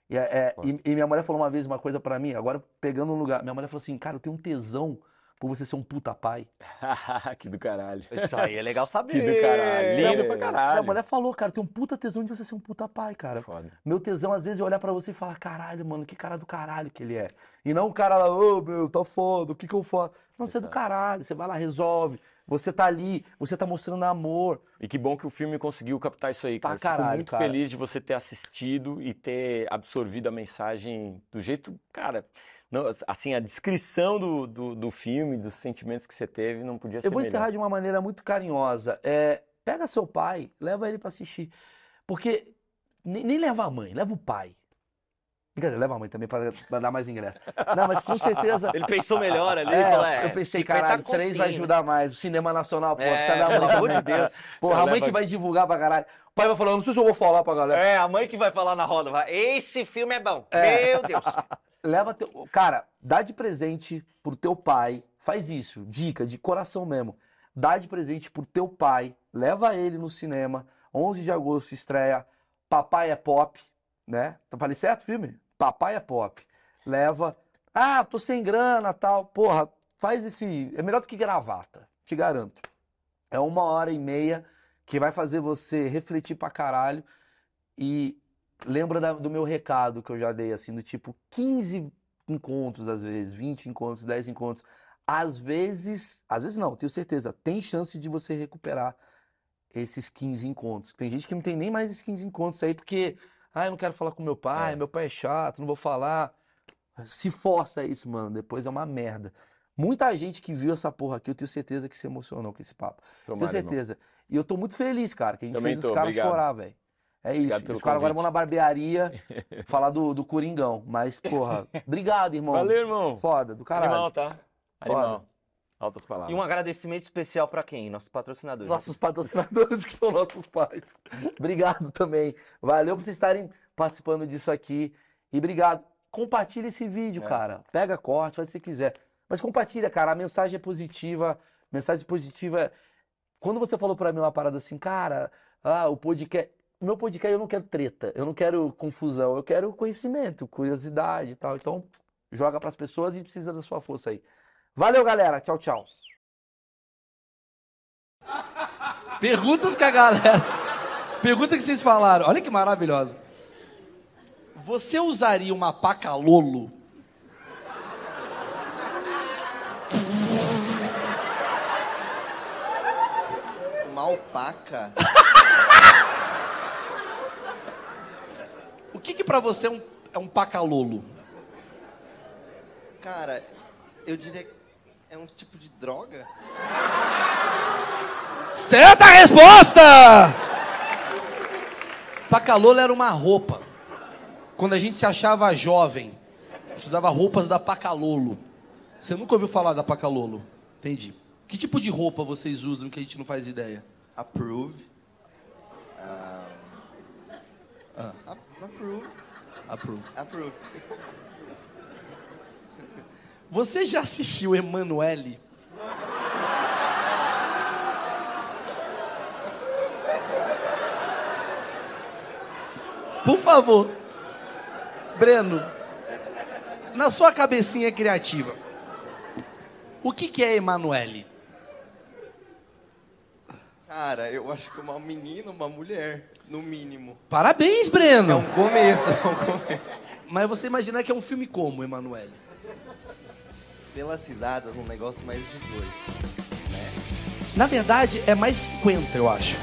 E, é- é- e- e minha mulher falou uma vez uma coisa pra mim, agora pegando um lugar, minha mulher falou assim, cara, eu tenho um tesão por você ser um puta pai. que do caralho. Isso aí é legal saber. Que do caralho. Lindo pra Minha caralho. mulher falou, cara, tenho um puta tesão de você ser um puta pai, cara. Foda. Meu tesão, às vezes, é olhar pra você e falar, caralho, mano, que cara do caralho que ele é. E não o cara lá, ô, meu, tá foda, o que que eu faço? Não, você é do caralho, você vai lá, resolve. Você tá ali, você tá mostrando amor. E que bom que o filme conseguiu captar isso aí, Pra cara. Eu Fico caralho, muito cara. feliz de você ter assistido e ter absorvido a mensagem do jeito, cara. Não, assim, a descrição do, do, do filme, dos sentimentos que você teve, não podia ser Eu vou melhor. encerrar de uma maneira muito carinhosa. É, pega seu pai, leva ele pra assistir. Porque nem, nem leva a mãe, leva o pai. Brincadeira, leva a mãe também pra, pra dar mais ingresso. Não, mas com certeza. Ele pensou melhor ali, É, falou, é, eu pensei, 50 caralho, três vai ajudar mais. O cinema nacional, pô, É, precisa da mãe pelo amor de Deus. Porra, a mãe que vai divulgar pra caralho. O pai vai falar, não sei se eu vou falar pra galera. É, a mãe que vai falar na roda, vai, esse filme é bom. É. Meu Deus. Leva teu. Cara, dá de presente pro teu pai. Faz isso. Dica, de coração mesmo. Dá de presente pro teu pai. Leva ele no cinema. 11 de agosto estreia Papai é Pop, né? Tá falei certo o filme? Papai é Pop. Leva. Ah, tô sem grana, tal. Porra, faz esse. É melhor do que gravata. Te garanto. É uma hora e meia que vai fazer você refletir pra caralho. E lembra da- do meu recado que eu já dei, assim, do tipo 15 encontros, às vezes, 20 encontros, 10 encontros. Às vezes, às vezes não, tenho certeza, tem chance de você recuperar esses 15 encontros. Tem gente que não tem nem mais esses 15 encontros aí, porque, ah, eu não quero falar com meu pai, É. meu pai é chato, não vou falar. Se força isso, mano, depois é uma merda. Muita gente que viu essa porra aqui, eu tenho certeza que se emocionou com esse papo. Tenho Tomara, irmão. certeza. E eu tô muito feliz, cara, que a gente Também fez os tô, caras obrigado. chorar, velho. É isso. Os caras agora vão na barbearia falar do, do Coringão. Mas, porra, obrigado, irmão. Valeu, irmão. Foda, do caralho. Animal, tá? Animal. Altas palavras. E um agradecimento especial pra quem? Nossos patrocinadores. Nossos patrocinadores, que são nossos pais. Obrigado também. Valeu por vocês estarem participando disso aqui. E obrigado. Compartilha esse vídeo, É. cara. Pega, corte, faz o que você quiser. Mas compartilha, cara. A mensagem é positiva. Mensagem positiva. é- Quando você falou pra mim uma parada assim, cara, ah, o podcast. Meu podcast eu não quero treta, eu não quero confusão, eu quero conhecimento, curiosidade e tal. Então, joga pras pessoas e precisa da sua força aí. Valeu, galera. Tchau, tchau. Perguntas que a galera. Pergunta que vocês falaram. Olha que maravilhosa. Você usaria uma paca Lolo? Uma alpaca? O que que pra você é um, é um pacalolo? Cara, Eu diria que é um tipo de droga. Certa resposta! Pacalolo era uma roupa. Quando a gente se achava jovem, a gente usava roupas da Pacalolo. Você nunca ouviu falar da Pacalolo? Entendi. Que tipo de roupa vocês usam que a gente não faz ideia? Approve. Ah. Ap- Approve. Approve. Approve. Você já assistiu Emanuele? Por favor, Breno, na sua cabecinha criativa, o que, que é Emanuele? Cara, eu acho que uma menina, uma mulher, no mínimo. Parabéns, Breno! É um começo, é um começo. Mas você imagina que é um filme como, Emanuele? pelas risadas, um negócio mais 18. Né? Na verdade, é mais 50, eu acho.